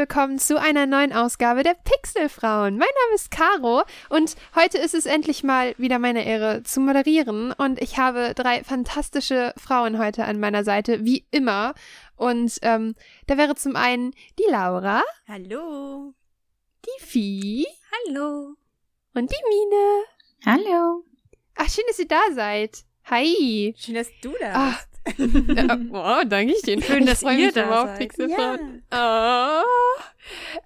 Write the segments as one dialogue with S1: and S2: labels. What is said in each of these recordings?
S1: Willkommen zu einer neuen Ausgabe der Pixelfrauen. Mein Name ist Caro und heute ist es endlich mal wieder meine Ehre zu moderieren und ich habe drei fantastische Frauen heute an meiner Seite, wie immer. Und ähm, da wäre zum einen die Laura.
S2: Hallo.
S1: Die Vieh.
S2: Hallo.
S1: Und die Mine.
S3: Hallo.
S1: Ach, schön, dass ihr da seid. Hi.
S2: Schön, dass du da
S1: Ah,
S2: bist.
S1: Ja, oh, danke ich dir.
S2: Schön, dass
S1: freu
S2: ihr da
S1: auf
S2: seid.
S1: Pixelfrauen. Ah.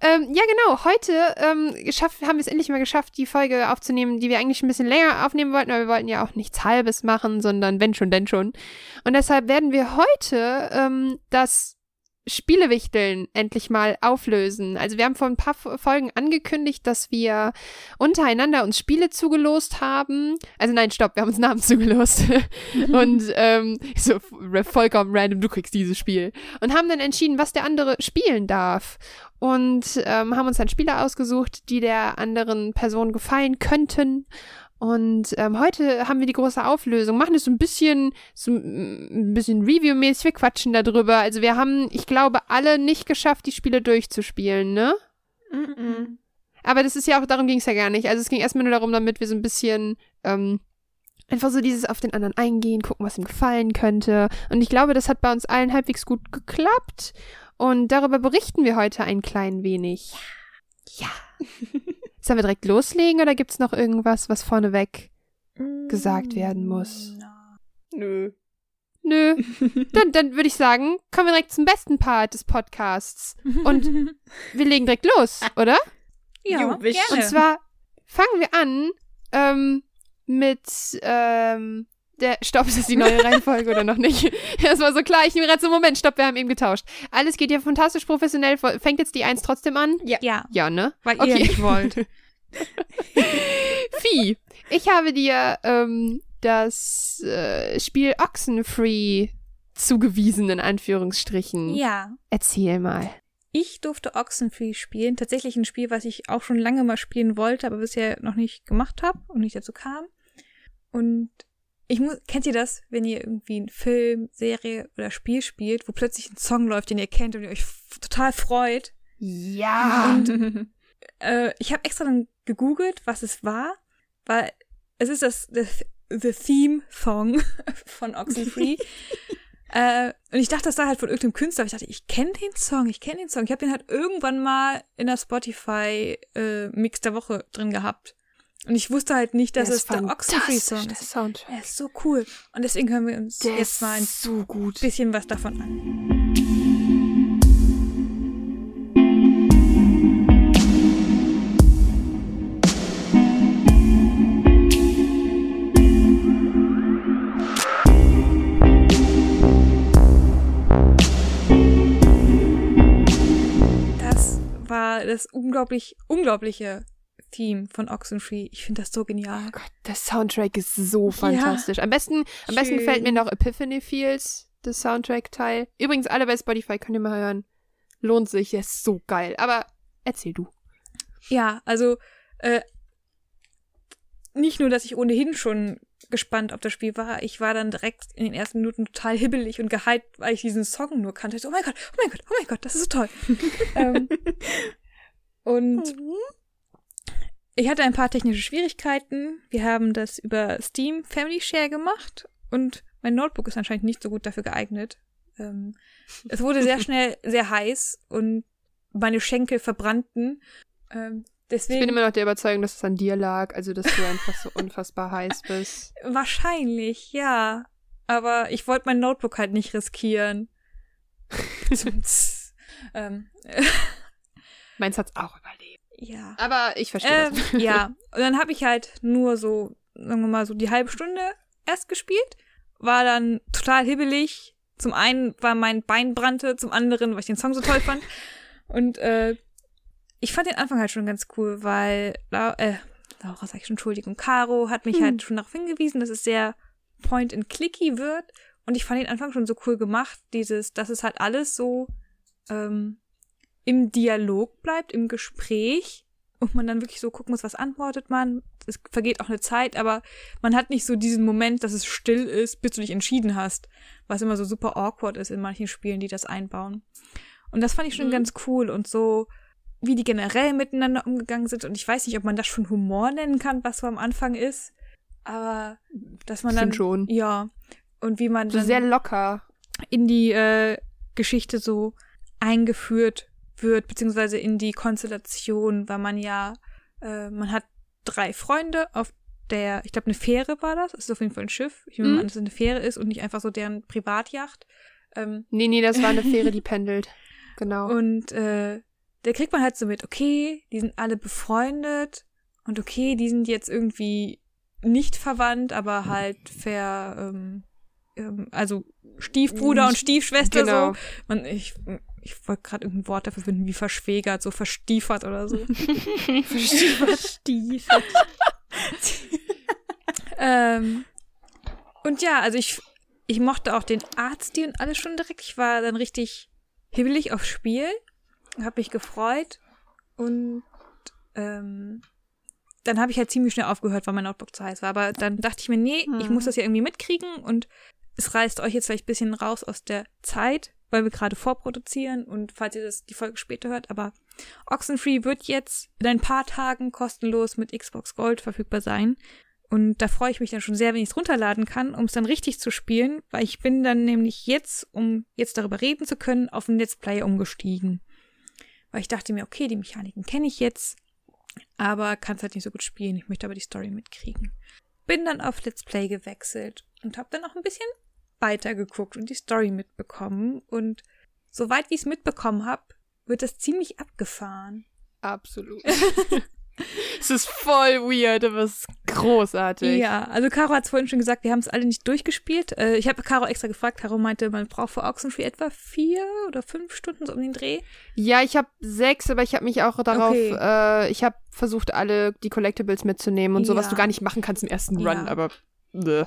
S1: Ähm, ja, genau. Heute ähm, geschafft, haben wir es endlich mal geschafft, die Folge aufzunehmen, die wir eigentlich ein bisschen länger aufnehmen wollten, aber wir wollten ja auch nichts Halbes machen, sondern wenn schon, denn schon. Und deshalb werden wir heute ähm, das Spielewichteln endlich mal auflösen. Also wir haben vor ein paar Folgen angekündigt, dass wir untereinander uns Spiele zugelost haben. Also nein, stopp, wir haben uns Namen zugelost. und ähm, so vollkommen random, du kriegst dieses Spiel. Und haben dann entschieden, was der andere spielen darf. Und ähm, haben uns dann Spiele ausgesucht, die der anderen Person gefallen könnten. Und ähm, heute haben wir die große Auflösung. Machen es so ein bisschen, so ein bisschen Review-mäßig. Wir quatschen darüber. Also wir haben, ich glaube, alle nicht geschafft, die Spiele durchzuspielen, ne?
S2: Mhm.
S1: Aber das ist ja auch, darum ging es ja gar nicht. Also es ging erstmal nur darum, damit wir so ein bisschen ähm, einfach so dieses auf den anderen eingehen, gucken, was ihm gefallen könnte. Und ich glaube, das hat bei uns allen halbwegs gut geklappt. Und darüber berichten wir heute ein klein wenig. Ja. Sollen wir direkt loslegen oder gibt's noch irgendwas, was vorneweg gesagt werden muss?
S2: Nö.
S1: Nö. Dann, dann würde ich sagen, kommen wir direkt zum besten Part des Podcasts. Und wir legen direkt los, oder?
S2: ja,
S3: Jo,
S2: gerne.
S1: Und zwar fangen wir an ähm, mit ähm, der Stopp, ist das die neue Reihenfolge oder noch nicht? Das war so klar, ich nehme gerade so Moment, stopp, wir haben eben getauscht. Alles geht ja fantastisch professionell. Fängt jetzt die Eins trotzdem an?
S2: ja,
S1: Ja, ne?
S2: weil
S1: Okay.
S2: ihr nicht wollt.
S1: Vieh, ich habe dir ähm, das äh, Spiel Oxenfree zugewiesen, in Anführungsstrichen.
S2: ja.
S1: Erzähl mal.
S2: Ich durfte Oxenfree spielen. Tatsächlich ein Spiel, was ich auch schon lange mal spielen wollte, aber bisher noch nicht gemacht habe und nicht dazu kam. Und ich muss, kennt ihr das, wenn ihr irgendwie einen Film, Serie oder Spiel spielt, wo plötzlich ein Song läuft, den ihr kennt und ihr euch total freut?
S1: Ja.
S2: Und äh, ich habe extra dann gegoogelt, was es war, weil es ist das, das The Theme Song von Oxenfree. äh, und ich dachte, das sei halt von irgendeinem Künstler. Aber ich dachte, ich kenne den Song, ich kenne den Song. Ich habe den halt irgendwann mal in der Spotify äh, Mix der Woche drin gehabt. Und ich wusste halt nicht, dass
S1: Der
S2: es der Oxenfree Song ist.
S1: Soundtrack.
S2: Er ist so cool. Und deswegen hören wir uns
S1: Der
S2: jetzt mal ein
S1: so gut.
S2: bisschen was davon an. Das war das unglaublich, unglaubliche Theme von Oxenfree. Ich finde das so genial.
S1: Oh Gott, der Soundtrack ist so fantastisch. Am besten, am besten
S2: Schön.
S1: gefällt mir noch Epiphany Fields, das Soundtrack-Teil. Übrigens, alle bei Spotify könnt ihr mal hören. Lohnt sich, der ist so geil. Aber erzähl du.
S2: Ja, also äh, nicht nur, dass ich ohnehin schon gespannt auf das Spiel war, ich war dann direkt in den ersten Minuten total hibbelig und gehypt, weil ich diesen Song nur kannte. So, oh mein Gott, oh mein Gott, oh mein Gott, das ist so toll. ähm, und ich hatte ein paar technische Schwierigkeiten. Wir haben das über Steam Family Share gemacht und mein Notebook ist anscheinend nicht so gut dafür geeignet. Ähm, es wurde sehr schnell sehr heiß und meine Schenkel verbrannten. Ähm,
S1: Ich
S2: deswegen
S1: bin immer noch der Überzeugung, dass es an dir lag, also dass du einfach so unfassbar heiß bist.
S2: wahrscheinlich, ja. Aber ich wollte mein Notebook halt nicht riskieren. ähm,
S1: Meins hat's auch.
S2: Ja.
S1: Aber ich verstehe
S2: Ähm,
S1: das.
S2: ja, und dann habe ich halt nur so, sagen wir mal, so die halbe Stunde erst gespielt. War dann total hibbelig. Zum einen war mein Bein brannte, zum anderen, weil ich den Song so toll fand. Und äh, ich fand den Anfang halt schon ganz cool, weil äh, Laura sag ich schon, Entschuldigung, Caro hat mich
S1: Hm.
S2: halt schon darauf hingewiesen, dass es sehr point-and-clicky wird. Und ich fand den Anfang schon so cool gemacht, dieses, dass es halt alles so ähm, im Dialog bleibt, im Gespräch und man dann wirklich so gucken muss, was antwortet man. Es vergeht auch eine Zeit, aber man hat nicht so diesen Moment, dass es still ist, bis du dich entschieden hast, was immer so super awkward ist in manchen Spielen, die das einbauen. Und das fand ich schon
S1: Mhm.
S2: ganz cool und so, wie die generell miteinander umgegangen sind. Und ich weiß nicht, ob man das schon Humor nennen kann, was so am Anfang ist. Aber dass man dann.
S1: schon.
S2: Ja. Und wie man
S1: So
S2: dann
S1: sehr locker.
S2: in die äh, Geschichte so eingeführt wird, beziehungsweise in die Konstellation, weil man ja, äh, man hat drei Freunde auf der, ich glaube, eine Fähre war das. Es ist auf jeden Fall ein Schiff. Ich nehme
S1: Mhm.
S2: an, dass es eine Fähre ist und nicht einfach so deren Privatjacht. Ähm,
S1: Nee, nee, das war eine Fähre, die pendelt. Genau.
S2: und äh, da kriegt man halt so mit, okay, die sind alle befreundet und okay, die sind jetzt irgendwie nicht verwandt, aber halt ver, ähm, ähm, also Stiefbruder und Stiefschwester
S1: Genau.
S2: so. Man, ich ich wollte gerade irgendein Wort dafür finden, wie verschwägert, so verstiefert oder so.
S1: Stiefel.
S2: ähm, und ja, also ich, ich mochte auch den Artstil und alles schon direkt. Ich war dann richtig hibbelig aufs Spiel, habe mich gefreut und ähm, dann habe ich halt ziemlich schnell aufgehört, weil mein Notebook zu heiß war. Aber dann dachte ich mir, nee, ich
S1: Hm.
S2: muss das ja irgendwie mitkriegen und es reißt euch jetzt vielleicht ein bisschen raus aus der Zeit, weil wir gerade vorproduzieren und falls ihr das die Folge später hört, aber Oxenfree wird jetzt in ein paar Tagen kostenlos mit Xbox Gold verfügbar sein. Und da freue ich mich dann schon sehr, wenn ich es runterladen kann, um es dann richtig zu spielen, weil ich bin dann nämlich jetzt, um jetzt darüber reden zu können, auf den Let's Play umgestiegen. Weil ich dachte mir, okay, die Mechaniken kenne ich jetzt, aber kann es halt nicht so gut spielen. Ich möchte aber die Story mitkriegen. Bin dann auf Let's Play gewechselt und habe dann auch ein bisschen weitergeguckt und die Story mitbekommen. Und soweit wie ich es mitbekommen habe, wird das ziemlich abgefahren.
S1: Absolut. es ist voll weird, aber es ist großartig.
S2: Ja, also Caro hat es vorhin schon gesagt, wir haben es alle nicht durchgespielt. Äh, ich habe Caro extra gefragt. Caro meinte, man braucht für Oxenfree etwa vier oder fünf Stunden so um den Dreh.
S1: Ja, ich habe sechs, aber ich habe mich auch darauf,
S2: Okay.
S1: äh, ich habe versucht, alle die Collectibles mitzunehmen und so, was
S2: Ja.
S1: du gar nicht machen kannst im ersten
S2: Ja.
S1: Run, aber bleh.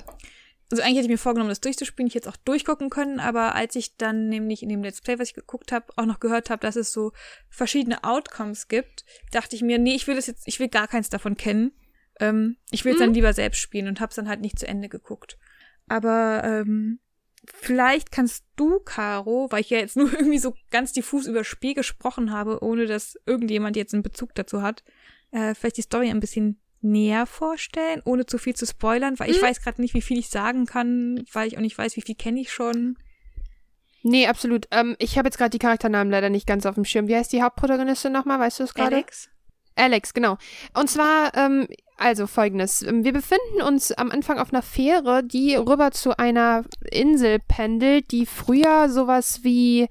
S2: Also eigentlich hätte ich mir vorgenommen, das durchzuspielen. Ich hätte es auch durchgucken können, aber als ich dann nämlich in dem Let's Play, was ich geguckt habe, auch noch gehört habe, dass es so verschiedene Outcomes gibt, dachte ich mir, nee, ich will das jetzt, ich will gar keins davon kennen. Ähm, ich will es dann lieber selbst spielen und habe es dann halt nicht zu Ende geguckt. Aber ähm, vielleicht kannst du, Caro, weil ich ja jetzt nur irgendwie so ganz diffus über Spiel gesprochen habe, ohne dass irgendjemand jetzt einen Bezug dazu hat, äh, vielleicht die Story ein bisschen näher vorstellen, ohne zu viel zu spoilern, weil ich
S1: Hm.
S2: weiß gerade nicht, wie viel ich sagen kann, weil ich auch nicht weiß, wie viel kenne ich schon.
S1: Nee, absolut. Ähm, ich habe jetzt gerade die Charakternamen leider nicht ganz auf dem Schirm. Wie heißt die Hauptprotagonistin nochmal? Weißt du es gerade?
S2: Alex?
S1: Alex, genau. Und zwar, ähm, also folgendes. Ähm, Wir befinden uns am Anfang auf einer Fähre, die rüber zu einer Insel pendelt, die früher sowas wie.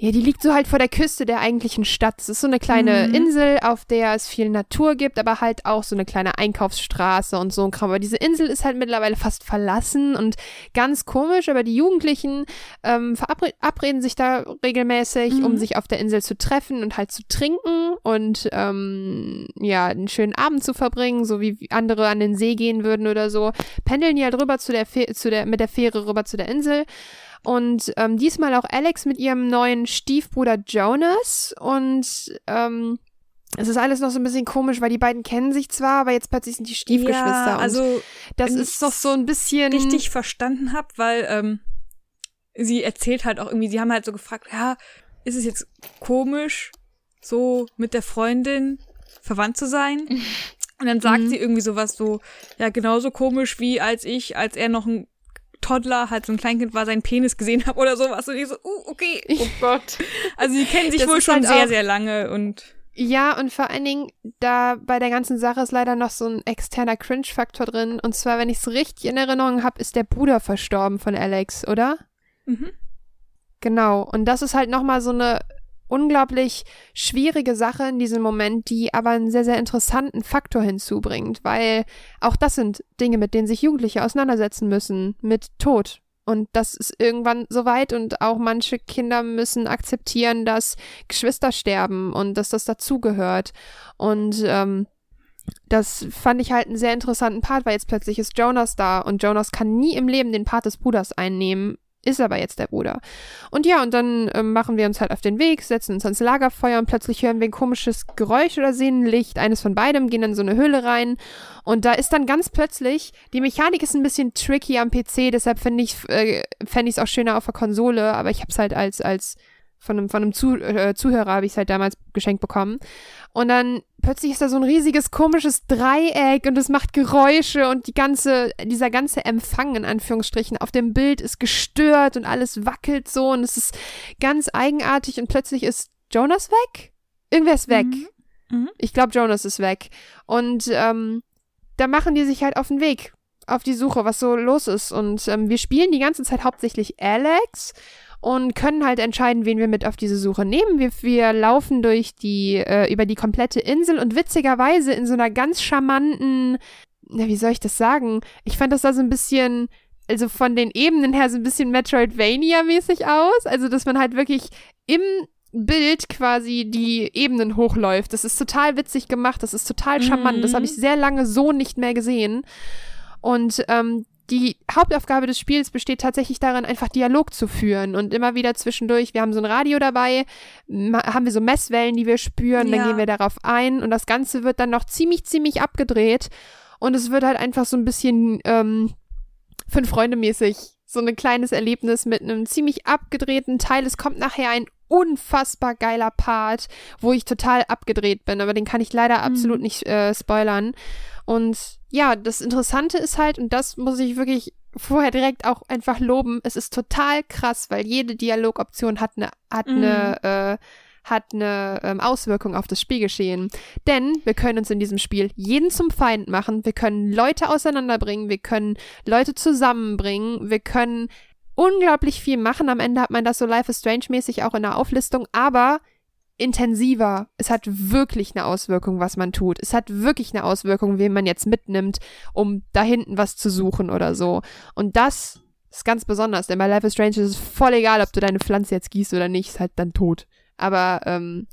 S1: Ja, die liegt so halt vor der Küste der eigentlichen Stadt. Es ist so eine kleine
S2: Mhm.
S1: Insel, auf der es viel Natur gibt, aber halt auch so eine kleine Einkaufsstraße und so ein Kram. Aber diese Insel ist halt mittlerweile fast verlassen und ganz komisch, aber die Jugendlichen ähm, verabreden sich da regelmäßig, um
S2: Mhm.
S1: sich auf der Insel zu treffen und halt zu trinken und ähm, ja, einen schönen Abend zu verbringen, so wie andere an den See gehen würden oder so. Pendeln die halt rüber zu der, zu der mit der Fähre rüber zu der Insel. Und ähm, diesmal auch Alex mit ihrem neuen Stiefbruder Jonas. Und ähm, es ist alles noch so ein bisschen komisch, weil die beiden kennen sich zwar, aber jetzt plötzlich sind die Stiefgeschwister.
S2: Ja,
S1: und
S2: also
S1: das ist doch so ein bisschen.
S2: richtig verstanden habe, weil ähm, sie erzählt halt auch irgendwie, sie haben halt so gefragt, ja, ist es jetzt komisch, so mit der Freundin verwandt zu sein? Und dann sagt
S1: Mhm.
S2: sie irgendwie sowas so, ja, genauso komisch wie als ich, als er noch ein Toddler, halt so ein Kleinkind war, seinen Penis gesehen habe oder sowas. Und ich so, uh, okay.
S1: Oh Gott.
S2: Also die kennen sich
S1: Das
S2: wohl schon
S1: halt
S2: sehr, sehr lange und
S1: Ja, und vor allen Dingen, da bei der ganzen Sache ist leider noch so ein externer Cringe-Faktor drin. Und zwar, wenn ich es richtig in Erinnerung habe, ist der Bruder verstorben von Alex, oder?
S2: mhm.
S1: Genau. Und das ist halt nochmal so eine unglaublich schwierige Sache in diesem Moment, die aber einen sehr, sehr interessanten Faktor hinzubringt, weil auch das sind Dinge, mit denen sich Jugendliche auseinandersetzen müssen, mit Tod. Und das ist irgendwann soweit und auch manche Kinder müssen akzeptieren, dass Geschwister sterben und dass das dazugehört. Und ähm, das fand ich halt einen sehr interessanten Part, weil jetzt plötzlich ist Jonas da und Jonas kann nie im Leben den Part des Bruders einnehmen, ist aber jetzt der Bruder. Und ja, und dann ähm, machen wir uns halt auf den Weg, setzen uns ans Lagerfeuer und plötzlich hören wir ein komisches Geräusch oder sehen Licht. Eines von beidem gehen in so eine Höhle rein. Und da ist dann ganz plötzlich, die Mechanik ist ein bisschen tricky am PC, deshalb äh, fände ich es auch schöner auf der Konsole, aber ich habe es halt als, als von einem, von einem Zu äh, Zuhörer habe ich es halt damals geschenkt bekommen. Und dann plötzlich ist da so ein riesiges komisches Dreieck und es macht Geräusche und die ganze, dieser ganze Empfang in Anführungsstrichen auf dem Bild ist gestört und alles wackelt so und es ist ganz eigenartig und plötzlich ist Jonas weg? Irgendwer ist weg.
S2: Mhm. Mhm.
S1: Ich glaube, Jonas ist weg. Und ähm, da machen die sich halt auf den Weg, auf die Suche, was so los ist. Und ähm, wir spielen die ganze Zeit hauptsächlich Alex und können halt entscheiden, wen wir mit auf diese Suche nehmen. Wir, wir laufen durch die, äh, über die komplette Insel und witzigerweise in so einer ganz charmanten, na, wie soll ich das sagen? Ich fand das da so ein bisschen, also von den Ebenen her so ein bisschen Metroidvania-mäßig aus. Also, dass man halt wirklich im Bild quasi die Ebenen hochläuft. Das ist total witzig gemacht, das ist total charmant. Das habe ich sehr lange so nicht mehr gesehen. Und ähm, die Hauptaufgabe des Spiels besteht tatsächlich darin, einfach Dialog zu führen und immer wieder zwischendurch, wir haben so ein Radio dabei, haben wir so Messwellen, die wir spüren, dann
S2: Ja.
S1: gehen wir darauf ein und das Ganze wird dann noch ziemlich, ziemlich abgedreht und es wird halt einfach so ein bisschen ähm, fünf Freunde mäßig, so ein kleines Erlebnis mit einem ziemlich abgedrehten Teil. Es kommt nachher ein unfassbar geiler Part, wo ich total abgedreht bin, aber den kann ich leider absolut nicht äh, spoilern. Und ja, das Interessante ist halt, und das muss ich wirklich vorher direkt auch einfach loben, es ist total krass, weil jede Dialogoption hat eine, hat
S2: Mhm.
S1: eine, äh, hat eine ähm, Auswirkung auf das Spielgeschehen. Denn wir können uns in diesem Spiel jeden zum Feind machen, wir können Leute auseinanderbringen, wir können Leute zusammenbringen, wir können unglaublich viel machen. Am Ende hat man das so Life is Strange mäßig auch in der Auflistung, aber intensiver. Es hat wirklich eine Auswirkung, was man tut. Es hat wirklich eine Auswirkung, wen man jetzt mitnimmt, um da hinten was zu suchen oder so. Und das ist ganz besonders, denn bei Life is Strange ist es voll egal, ob du deine Pflanze jetzt gießt oder nicht, ist halt dann tot. Aber ähm,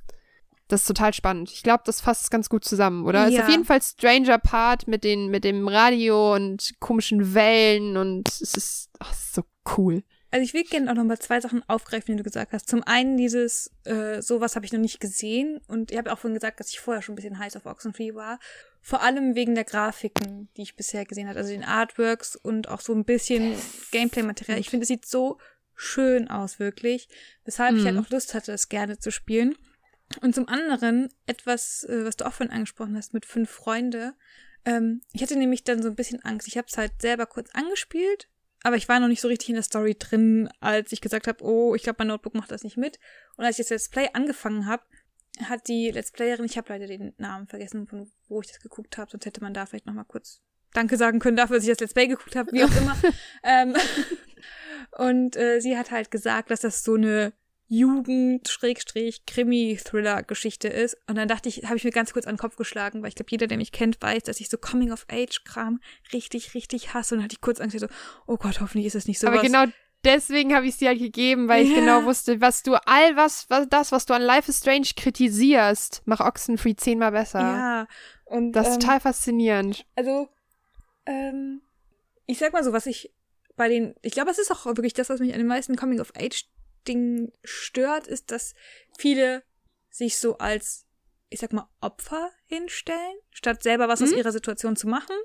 S1: das ist total spannend. Ich glaube, das fasst es ganz gut zusammen, oder? Ist
S2: Ja.
S1: auf jeden Fall Stranger Part mit den mit dem Radio und komischen Wellen und es ist, ach, es ist so cool.
S2: Also ich will gerne auch nochmal zwei Sachen aufgreifen, die du gesagt hast. Zum einen dieses, äh, sowas habe ich noch nicht gesehen und ich habe auch vorhin gesagt, dass ich vorher schon ein bisschen heiß auf Oxenfree war. Vor allem wegen der Grafiken, die ich bisher gesehen habe, also den Artworks und auch so ein bisschen Gameplay-Material. Ich finde, es sieht so schön aus, wirklich. Weshalb ich halt
S1: Mhm.
S2: auch Lust hatte, das gerne zu spielen. Und zum anderen etwas, äh, was du auch vorhin angesprochen hast, mit fünf Freunde. Ähm, ich hatte nämlich dann so ein bisschen Angst. Ich habe es halt selber kurz angespielt, aber ich war noch nicht so richtig in der Story drin, als ich gesagt habe, oh, ich glaube, mein Notebook macht das nicht mit. Und als ich das Let's Play angefangen habe, hat die Let's Playerin, ich habe leider den Namen vergessen, von wo ich das geguckt habe, sonst hätte man da vielleicht noch mal kurz Danke sagen können dafür, dass ich das Let's Play geguckt habe, wie auch immer. ähm, und äh, sie hat halt gesagt, dass das so eine Jugend-Krimi-Thriller-Geschichte ist. Und dann dachte ich, habe ich mir ganz kurz an den Kopf geschlagen, weil ich glaube, jeder, der mich kennt, weiß, dass ich so Coming-of-Age-Kram richtig, richtig hasse. Und dann hatte ich kurz Angst, so, oh Gott, hoffentlich ist es nicht so
S1: Aber genau deswegen habe ich es dir halt gegeben, weil ich genau wusste, was du all was, was das, was du an Life is Strange kritisierst, mach Oxenfree zehnmal besser.
S2: Ja. Und,
S1: Das ist
S2: ähm,
S1: total faszinierend.
S2: Also, ähm, ich sag mal so, was ich bei den, ich glaube, es ist auch wirklich das, was mich an den meisten Coming-of-Age-Dingen stört, ist, dass viele sich so als, ich sag mal, Opfer hinstellen, statt selber was aus
S1: Mhm.
S2: ihrer Situation zu machen.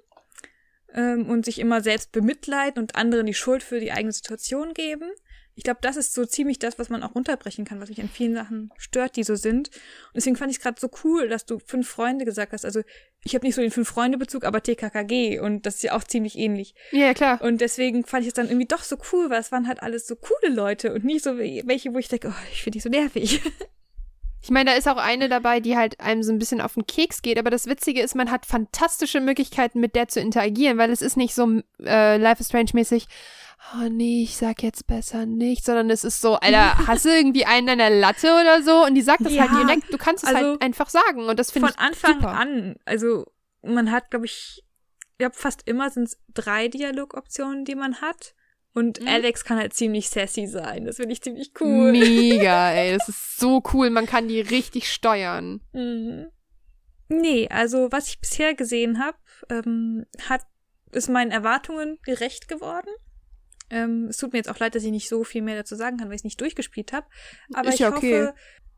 S2: Ähm, und sich immer selbst bemitleiden und anderen die Schuld für die eigene Situation geben. Ich glaube, das ist so ziemlich das, was man auch runterbrechen kann, was mich an vielen Sachen stört, die so sind. Und deswegen fand ich es gerade so cool, dass du fünf Freunde gesagt hast. Also ich habe nicht so den Fünf-Freunde-Bezug, aber TKKG und das ist ja auch ziemlich ähnlich.
S1: Ja, klar.
S2: Und deswegen fand ich es dann irgendwie doch so cool, weil es waren halt alles so coole Leute und nicht so welche, wo ich denke, oh, ich finde die so nervig.
S1: Ich meine, da ist auch eine dabei, die halt einem so ein bisschen auf den Keks geht, aber das Witzige ist, man hat fantastische Möglichkeiten, mit der zu interagieren, weil es ist nicht so äh, Life is Strange-mäßig, oh nee, ich sag jetzt besser nicht, sondern es ist so, Alter, hast du irgendwie einen an der Latte oder so? Und die sagt das
S2: Ja,
S1: halt direkt, du kannst es
S2: also
S1: halt einfach sagen und das finde
S2: Von
S1: ich
S2: Anfang
S1: super.
S2: an. Also man hat, glaube ich, ich glaube fast immer sind es drei Dialogoptionen, die man hat. Und
S1: Mhm.
S2: Alex kann halt ziemlich sassy sein. Das finde ich ziemlich cool.
S1: Mega, ey, das ist so cool, man kann die richtig steuern.
S2: Mhm. Nee, also was ich bisher gesehen habe, ähm, hat ist meinen Erwartungen gerecht geworden. Ähm, es tut mir jetzt auch leid, dass ich nicht so viel mehr dazu sagen kann, weil ich es nicht durchgespielt habe. Aber
S1: Ist
S2: ich
S1: ja okay.
S2: hoffe,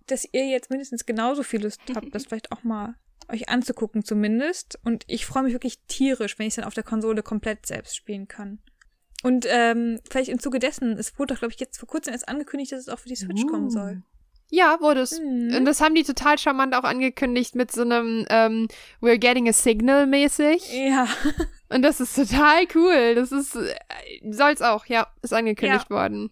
S2: dass ihr jetzt mindestens genauso viel Lust habt, das vielleicht auch mal euch anzugucken zumindest. Und ich freue mich wirklich tierisch, wenn ich es dann auf der Konsole komplett selbst spielen kann. Und ähm, vielleicht im Zuge dessen, es wurde doch, glaube ich, jetzt vor kurzem erst angekündigt, dass es auch für die Switch kommen soll.
S1: Ja, wurde es.
S2: Mhm.
S1: Und das haben die total charmant auch angekündigt mit so einem ähm, We're getting a signal mäßig.
S2: Ja.
S1: Und das ist total cool. Das ist, äh, soll's auch, ja, ist angekündigt worden.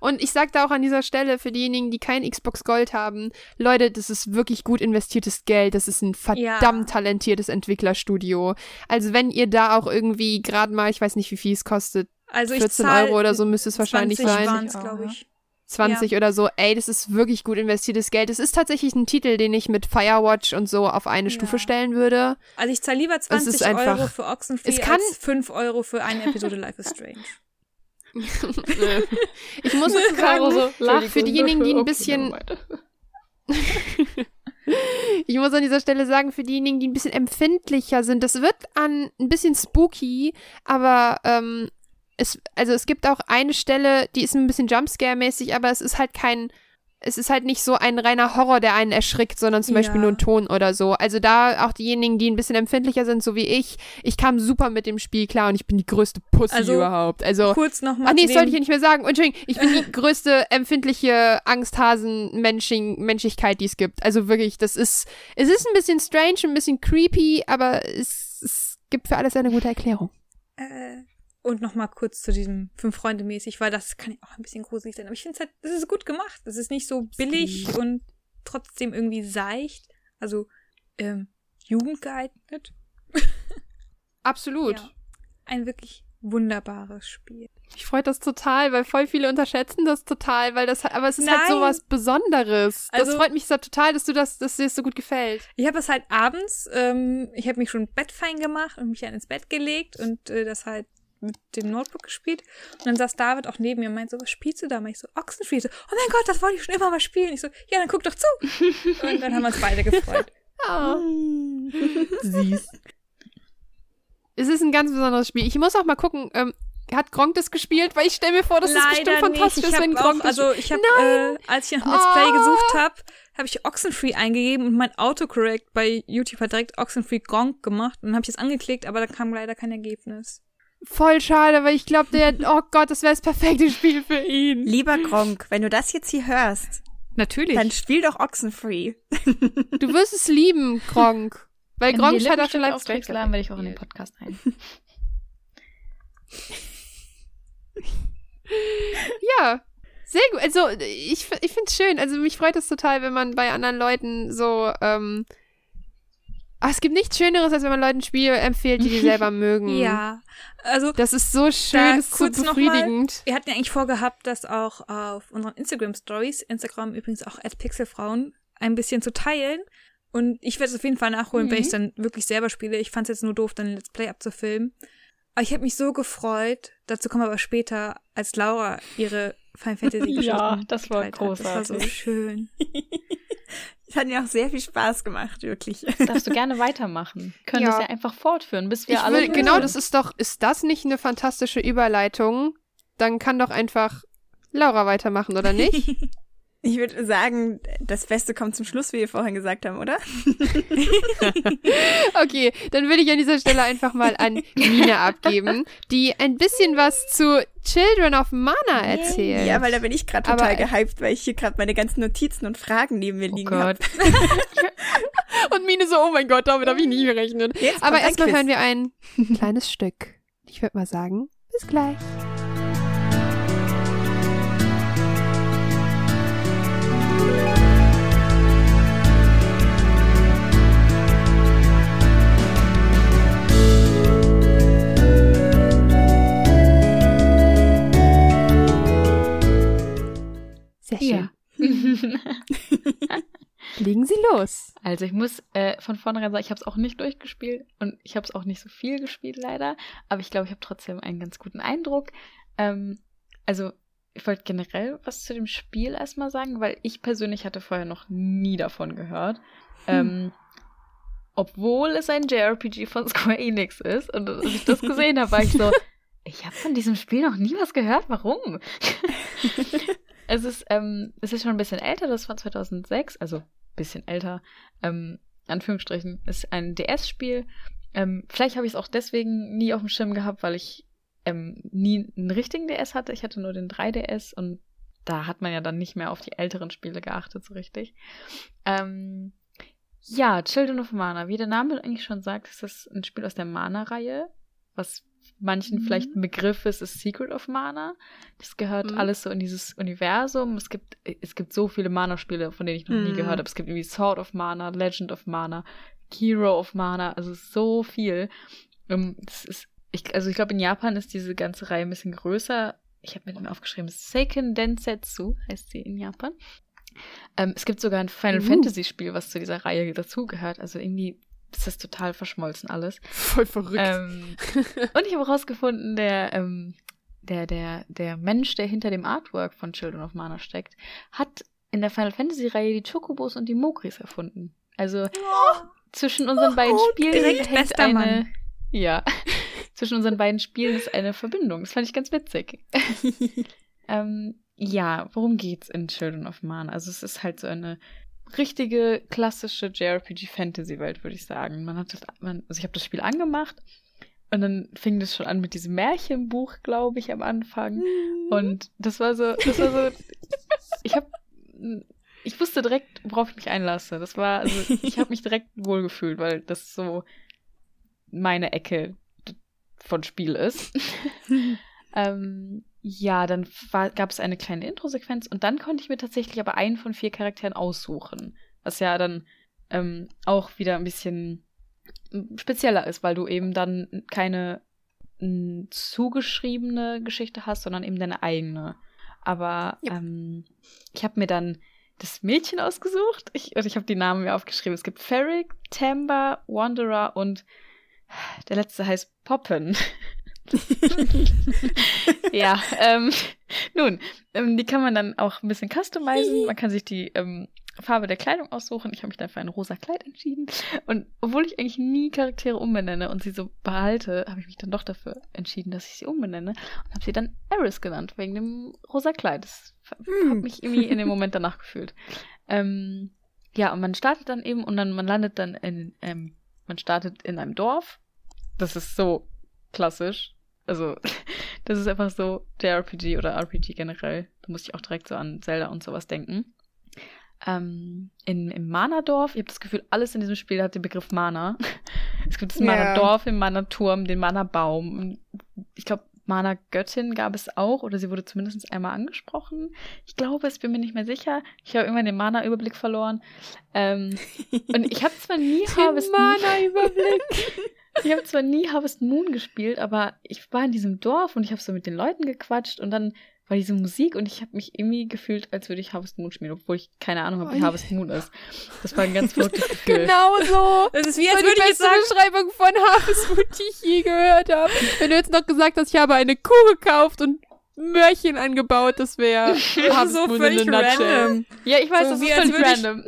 S1: Und ich sag da auch an dieser Stelle für diejenigen, die kein Xbox Gold haben, Leute, das ist wirklich gut investiertes Geld. Das ist ein verdammt talentiertes Entwicklerstudio. Also wenn ihr da auch irgendwie gerade mal, ich weiß nicht, wie viel es kostet,
S2: Also ich
S1: 14
S2: zahl
S1: Euro oder so müsste es wahrscheinlich
S2: 20
S1: sein.
S2: waren's,
S3: Ja.
S2: glaube ich.
S1: 20 oder so. Ey, das ist wirklich gut investiertes Geld. Es ist tatsächlich ein Titel, den ich mit Firewatch und so auf eine
S2: Ja.
S1: Stufe stellen würde.
S2: Also ich zahle lieber
S1: ist
S2: 20
S1: einfach-
S2: Euro für Oxenfree
S1: Es kann-
S2: als 5 Euro für eine Episode Life is Strange.
S1: ich muss sagen,
S3: Caro so,
S1: für, für diejenigen, die ein bisschen, ich muss an dieser Stelle sagen, für diejenigen, die ein bisschen empfindlicher sind, das wird an ein bisschen spooky, aber ähm, es, also es gibt auch eine Stelle, die ist ein bisschen Jumpscare-mäßig, aber es ist halt kein, es ist halt nicht so ein reiner Horror, der einen erschrickt, sondern zum Beispiel
S2: Ja.
S1: nur ein Ton oder so. Also da auch diejenigen, die ein bisschen empfindlicher sind, so wie ich, ich kam super mit dem Spiel klar und ich bin die größte Pussy
S2: Also,
S1: überhaupt. Also
S2: Kurz nochmal.
S1: Ach nee, das sollte ich ja nicht mehr sagen. Entschuldigung, ich bin die größte empfindliche Angsthasen-Menschlichkeit, die es gibt. Also wirklich, das ist, es ist ein bisschen strange, ein bisschen creepy, aber es, es gibt für alles eine gute Erklärung.
S2: Äh, und nochmal kurz zu diesem fünf Freunde mäßig, weil das kann ja auch ein bisschen gruselig sein. Aber ich finde es halt, das ist gut gemacht. Das ist nicht so billig und trotzdem irgendwie seicht. Also, ähm, jugendgeeignet.
S1: Absolut.
S2: Ja. Ein wirklich wunderbares Spiel.
S1: Ich freue das total, weil voll viele unterschätzen das total, weil das, aber es ist halt
S2: Nein.
S1: so was Besonderes. Das
S2: Also-
S1: freut mich so total, dass du das, dass dir das so gut gefällt.
S2: Ich habe es halt abends, ähm, ich habe mich schon bettfein gemacht und mich dann ins Bett gelegt und äh, das halt mit dem Notebook gespielt. Und dann saß David auch neben mir und meinte so, was spielst du da? Und ich so, Oxenfree. So, oh mein Gott, das wollte ich schon immer mal spielen. Ich so, ja, dann guck doch zu. Und dann haben wir uns beide gefreut.
S1: Oh. Süß. Es ist ein ganz besonderes Spiel. Ich muss auch mal gucken, ähm, hat Gronk das gespielt? Weil ich stelle mir vor, das ist bestimmt fantastisch,
S2: Ich hab
S1: wenn
S2: auch,
S1: Gronk das
S2: also ich habe, äh, als ich nach
S1: Oh.
S2: Let's Play gesucht habe, habe ich Oxenfree eingegeben und mein Autocorrect bei YouTube hat direkt Oxenfree Gronk gemacht. Und dann habe ich es angeklickt, aber da kam leider kein Ergebnis.
S1: Voll schade, weil ich glaube, der, oh Gott, das wäre das perfekte Spiel für ihn.
S4: Lieber Gronk, wenn du das jetzt hier hörst,
S2: Natürlich.
S4: dann spiel doch Oxenfree.
S1: Du wirst es lieben, Gronk. Weil
S3: Wenn
S1: Gronk
S3: die
S1: hat auch schon Live
S3: auswechseln, laden werde ich auch in den Podcast ein.
S1: Ja, sehr gut. Also ich, ich finde es schön. Also mich freut es total, wenn man bei anderen Leuten so, ähm, ach, es gibt nichts Schöneres, als wenn man Leuten ein Spiel empfiehlt, die die selber mögen.
S2: ja. Also
S1: Das ist so schön,
S2: Da
S1: das ist so
S2: kurz noch
S1: befriedigend.
S2: Wir hatten ja eigentlich vorgehabt, das auch auf unseren Instagram Stories, Instagram übrigens auch at Pixelfrauen, ein bisschen zu teilen. Und ich werde es auf jeden Fall nachholen, wenn ich dann wirklich selber spiele. Ich fand es jetzt nur doof, dann ein Let's Play abzufilmen. Aber ich habe mich so gefreut, dazu kommen wir aber später, als Laura ihre Final Fantasy
S3: Ja, das war
S2: geteilt hat. Das war so
S3: großartig.
S2: schön.
S4: Es hat mir auch sehr viel Spaß gemacht, wirklich.
S3: Das darfst du gerne weitermachen. Können
S1: Ja.
S3: das ja einfach fortführen, bis wir
S1: Ich
S3: alle.
S1: will, genau, das ist doch, ist das nicht eine fantastische Überleitung? Dann kann doch einfach Laura weitermachen, oder nicht?
S4: Ich würde sagen, das Beste kommt zum Schluss, wie wir vorhin gesagt haben, oder?
S1: Okay, dann würde ich an dieser Stelle einfach mal an Nina abgeben, die ein bisschen was zu Children of Mana erzählt.
S4: Ja, weil da bin ich gerade total
S1: Aber-
S4: gehypt, weil ich hier gerade meine ganzen Notizen und Fragen neben mir
S3: Oh
S4: liegen
S3: Gott.
S4: habe.
S1: Und Mine so, oh mein Gott, damit habe ich nie gerechnet. Aber erstmal hören wir ein kleines Stück. Ich würde mal sagen, bis gleich.
S3: Ja.
S1: Legen Sie los.
S3: Also ich muss äh, von vornherein sagen, ich habe es auch nicht durchgespielt und ich habe es auch nicht so viel gespielt leider, aber ich glaube, ich habe trotzdem einen ganz guten Eindruck. Ähm, also ich wollte generell was zu dem Spiel erstmal sagen, weil ich persönlich hatte vorher noch nie davon gehört. Ähm, obwohl es ein JRPG von Square Enix ist und als ich das gesehen habe, war ich so, ich habe von diesem Spiel noch nie was gehört. Warum? es ist, ähm, es ist schon ein bisschen älter, das war 2006, also bisschen älter, ähm, Anführungsstrichen, ist ein DS-Spiel. Ähm, vielleicht habe ich es auch deswegen nie auf dem Schirm gehabt, weil ich ähm, nie einen richtigen DS hatte. Ich hatte nur den 3DS und da hat man ja dann nicht mehr auf die älteren Spiele geachtet, so richtig. Ähm, ja, Children of Mana, wie der Name eigentlich schon sagt, ist das ein Spiel aus der Mana-Reihe, was manchen
S1: Mhm.
S3: vielleicht ein Begriff ist, ist Secret of Mana. Das gehört
S1: Mhm.
S3: alles so in dieses Universum. Es gibt, es gibt so viele Mana-Spiele, von denen ich noch nie
S4: Mhm.
S3: gehört habe. Es gibt irgendwie Sword of Mana, Legend of Mana, Hero of Mana, also so viel. Ähm, das ist, ich, also ich glaube, in Japan ist diese ganze Reihe ein bisschen größer. Ich habe mir aufgeschrieben, Seiken Densetsu heißt sie in Japan. Ähm, es gibt sogar ein Final
S1: Uh.
S3: Fantasy Spiel, was zu dieser Reihe dazugehört. Also irgendwie ist das total verschmolzen alles.
S1: Voll verrückt.
S3: Ähm, und ich habe herausgefunden, der, ähm, der, der, der Mensch, der hinter dem Artwork von Children of Mana steckt, hat in der Final Fantasy Reihe die Chocobos und die Mogris erfunden. Also zwischen unseren beiden Spielen hängt eine,
S4: Mann.
S3: Ja, zwischen unseren beiden Spielen ist eine Verbindung. Das fand ich ganz witzig. ähm, ja, worum geht's in Children of Mana? Also es ist halt so eine richtige klassische JRPG-Fantasy-Welt, würde ich sagen. Man hat das, man, also ich habe das Spiel angemacht und dann fing das schon an mit diesem Märchenbuch, glaube ich, am Anfang. Und das war so, das war so, ich habe, ich wusste direkt, worauf ich mich einlasse. Das war, also ich habe mich direkt wohlgefühlt, weil das so meine Ecke von Spiel ist. ähm, ja, dann war, gab es eine kleine Intro-Sequenz und dann konnte ich mir tatsächlich aber einen von vier Charakteren aussuchen. Was ja dann ähm, auch wieder ein bisschen mm, spezieller ist, weil du eben dann keine mm, zugeschriebene Geschichte hast, sondern eben deine eigene. Aber
S4: Ja.
S3: ähm, ich habe mir dann das Mädchen ausgesucht. Ich, also ich habe die Namen mir aufgeschrieben. Es gibt Ferric, Tamba, Wanderer und der letzte heißt Poppen. ja, ähm, nun, ähm, die kann man dann auch ein bisschen customizen. Man kann sich die ähm, Farbe der Kleidung aussuchen. Ich habe mich dann für ein rosa Kleid entschieden. Und obwohl ich eigentlich nie Charaktere umbenenne und sie so behalte, habe ich mich dann doch dafür entschieden, dass ich sie umbenenne und habe sie dann Eris genannt, wegen dem rosa Kleid. Das habe
S4: Hm.
S3: mich irgendwie in dem Moment danach gefühlt. Ähm, ja, und man startet dann eben und dann man landet dann in, ähm, man startet in einem Dorf. Das ist so klassisch. Also, das ist einfach so JRPG oder RPG generell. Da muss ich auch direkt so an Zelda und sowas denken. Ähm, in, Im Mana-Dorf, ich habe das Gefühl, alles in diesem Spiel hat den Begriff Mana. Es gibt das. Mana-Dorf, den Mana-Turm, den Mana-Baum. Ich glaube, Mana-Göttin gab es auch, oder sie wurde zumindest einmal angesprochen. Ich glaube, es bin mir nicht mehr sicher. Ich habe irgendwann den Mana-Überblick verloren. Ähm, und ich habe zwar nie Harvest
S1: Mana-Überblick.
S3: ich habe zwar nie Harvest Moon gespielt, aber ich war in diesem Dorf und ich habe so mit den Leuten gequatscht und dann war diese Musik und ich habe mich irgendwie gefühlt, als würde ich Harvest Moon spielen, obwohl ich keine Ahnung habe, wie
S1: Oh,
S3: Harvest Moon ist. Das war ein ganz verrücktes Gefühl.
S1: Genau so.
S4: Das ist wie, als würde
S1: die
S4: ich jetzt
S1: beste
S4: sagen,
S1: Beschreibung von Harvest Moon, die ich je gehört habe. Wenn du jetzt noch gesagt hast, ich habe eine Kuh gekauft und Möhrchen angebaut, das wäre
S4: so
S1: Moon
S4: völlig
S1: in a nutshell.
S4: random.
S3: Ja, ich weiß,
S4: So
S3: das ist völlig
S4: würde ich-
S3: random.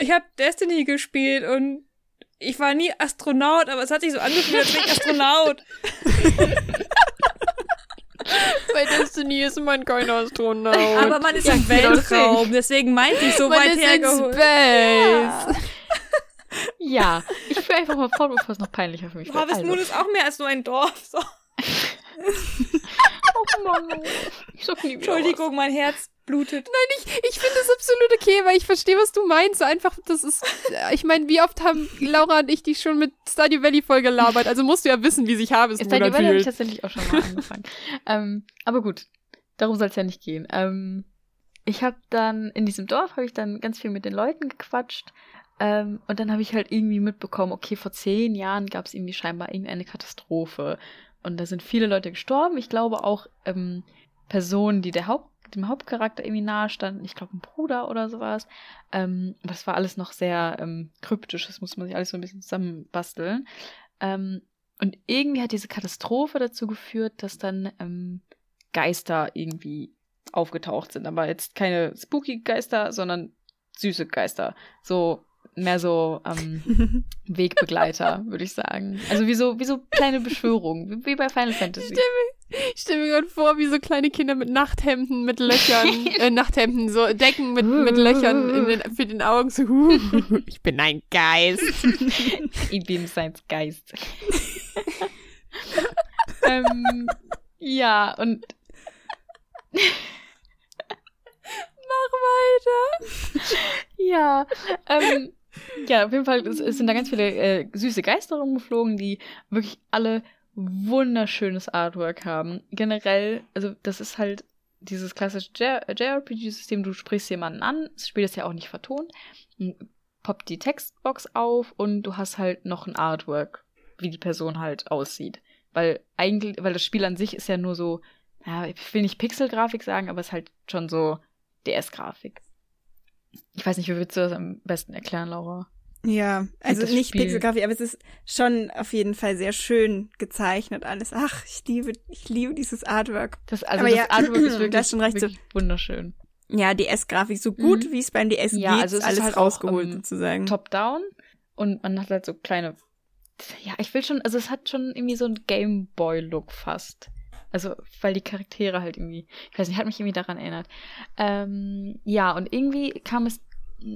S4: Ich habe Destiny gespielt und ich war nie Astronaut, aber es hat sich so angefühlt, als wäre ich Astronaut.
S1: Bei Destiny ist man kein Astronaut.
S4: Aber man ist im
S3: genau
S4: Weltraum, deswegen meinte ich so
S1: man
S4: weit
S1: ist in
S4: hergeholt.
S1: Space.
S3: Ja, ich führe einfach mal fort, bevor es noch peinlicher für mich wird.
S4: Harvest
S3: Also.
S4: Moon ist auch mehr als nur ein Dorf. So.
S3: Oh Mann, ich sag nie
S4: Entschuldigung, mein Herz blutet.
S1: Ich, ich finde das absolut okay, weil ich verstehe, was du meinst. So einfach, das ist, ich meine, wie oft haben Laura und ich dich schon mit Stardew Valley voll gelabert? Also musst du ja wissen, wie sich Harvest
S3: Stardew Valley habe ich tatsächlich auch schon mal angefangen. ähm, aber gut, darum soll es ja nicht gehen. Ähm, ich habe dann in diesem Dorf habe ich dann ganz viel mit den Leuten gequatscht. Ähm, und dann habe ich halt irgendwie mitbekommen, okay, vor zehn Jahren gab es irgendwie scheinbar irgendeine Katastrophe. Und da sind viele Leute gestorben. Ich glaube auch ähm, Personen, die der Haupt, dem Hauptcharakter irgendwie nahe standen. Ich glaube, ein Bruder oder sowas. Ähm, das war alles noch sehr ähm, kryptisch. Das muss man sich alles so ein bisschen zusammenbasteln. Ähm, und irgendwie hat diese Katastrophe dazu geführt, dass dann ähm, Geister irgendwie aufgetaucht sind. Aber jetzt keine spooky Geister, sondern süße Geister. So mehr so ähm, Wegbegleiter, würde ich sagen. Also wie so, wie so kleine Beschwörungen, wie, wie bei Final Fantasy.
S1: Ich stelle mir gerade vor, wie so kleine Kinder mit Nachthemden, mit Löchern, äh, Nachthemden, so Decken mit, mit Löchern in den, für den Augen, so, ich bin ein Geist.
S3: ich bin sein Geist. ähm, ja, und. Mach weiter. ja, ähm, ja, auf jeden Fall es, es sind da ganz viele äh, süße Geister rumgeflogen, die wirklich alle wunderschönes Artwork haben. Generell, also das ist halt dieses klassische JRPG-System, du sprichst jemanden an, das Spiel ist ja auch nicht vertont, poppt die Textbox auf und du hast halt noch ein Artwork, wie die Person halt aussieht. Weil eigentlich, weil das Spiel an sich ist ja nur so, ja, ich will nicht Pixel-Grafik sagen, aber es ist halt schon so DS-Grafik. Ich weiß nicht, wie würdest du das am besten erklären, Laura?
S5: Ja, also
S3: das
S5: nicht
S3: Spiel.
S5: Pixelgrafik, aber es ist schon auf jeden Fall sehr schön gezeichnet alles. Ach, ich liebe, ich liebe dieses Artwork.
S3: Das, also
S5: Aber
S3: das
S5: ja,
S3: Artwork ist wirklich,
S5: hast schon recht, so-
S3: wunderschön.
S5: Ja, DS-Grafik so gut,
S3: Mhm.
S5: wie es beim DS
S3: Ja,
S5: geht,
S3: also es ist
S5: alles
S3: halt auch,
S5: rausgeholt
S3: ähm,
S5: sozusagen.
S3: Top-down und man hat halt so kleine. Ja, ich will schon, also es hat schon irgendwie so einen Gameboy-Look fast. Also, weil die Charaktere halt irgendwie, ich weiß nicht, hat mich irgendwie daran erinnert. Ähm, ja, und irgendwie kam es,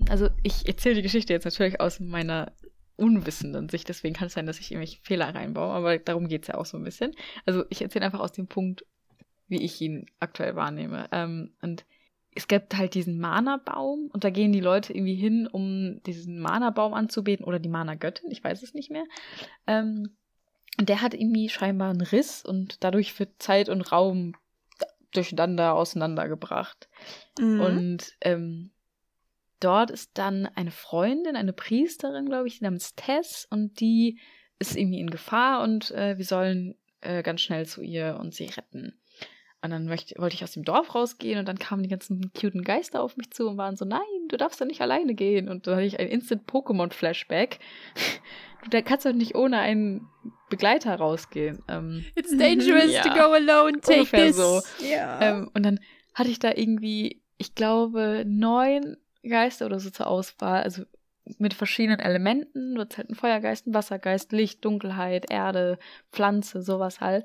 S3: also ich erzähle die Geschichte jetzt natürlich aus meiner unwissenden Sicht, deswegen kann es sein, dass ich irgendwelche Fehler reinbaue, aber darum geht's ja auch so ein bisschen. Also ich erzähle einfach aus dem Punkt, wie ich ihn aktuell wahrnehme. Ähm, und es gibt halt diesen Mana-Baum und da gehen die Leute irgendwie hin, um diesen Mana-Baum anzubeten oder die Mana-Göttin, ich weiß es nicht mehr. Ähm, und der hat irgendwie scheinbar einen Riss und dadurch wird Zeit und Raum durcheinander auseinandergebracht.
S5: Mhm.
S3: Und ähm, dort ist dann eine Freundin, eine Priesterin, glaube ich, namens Tess und die ist irgendwie in Gefahr und äh, wir sollen äh, ganz schnell zu ihr und sie retten. Und dann möchte, wollte ich aus dem Dorf rausgehen und dann kamen die ganzen cuten Geister auf mich zu und waren so, nein, du darfst doch nicht alleine gehen. Und da hatte ich ein Instant-Pokémon-Flashback. Du da kannst doch nicht ohne einen Begleiter rausgehen. Ähm,
S1: It's dangerous
S3: Ja.
S1: to go alone. Take
S3: Ungefähr
S1: this.
S3: so.
S5: ja.
S3: ähm, und dann hatte ich da irgendwie, ich glaube, neun Geister oder so zur Auswahl. Also mit verschiedenen Elementen. Du hast halt einen Feuergeist, einen Wassergeist, Licht, Dunkelheit, Erde, Pflanze, sowas halt.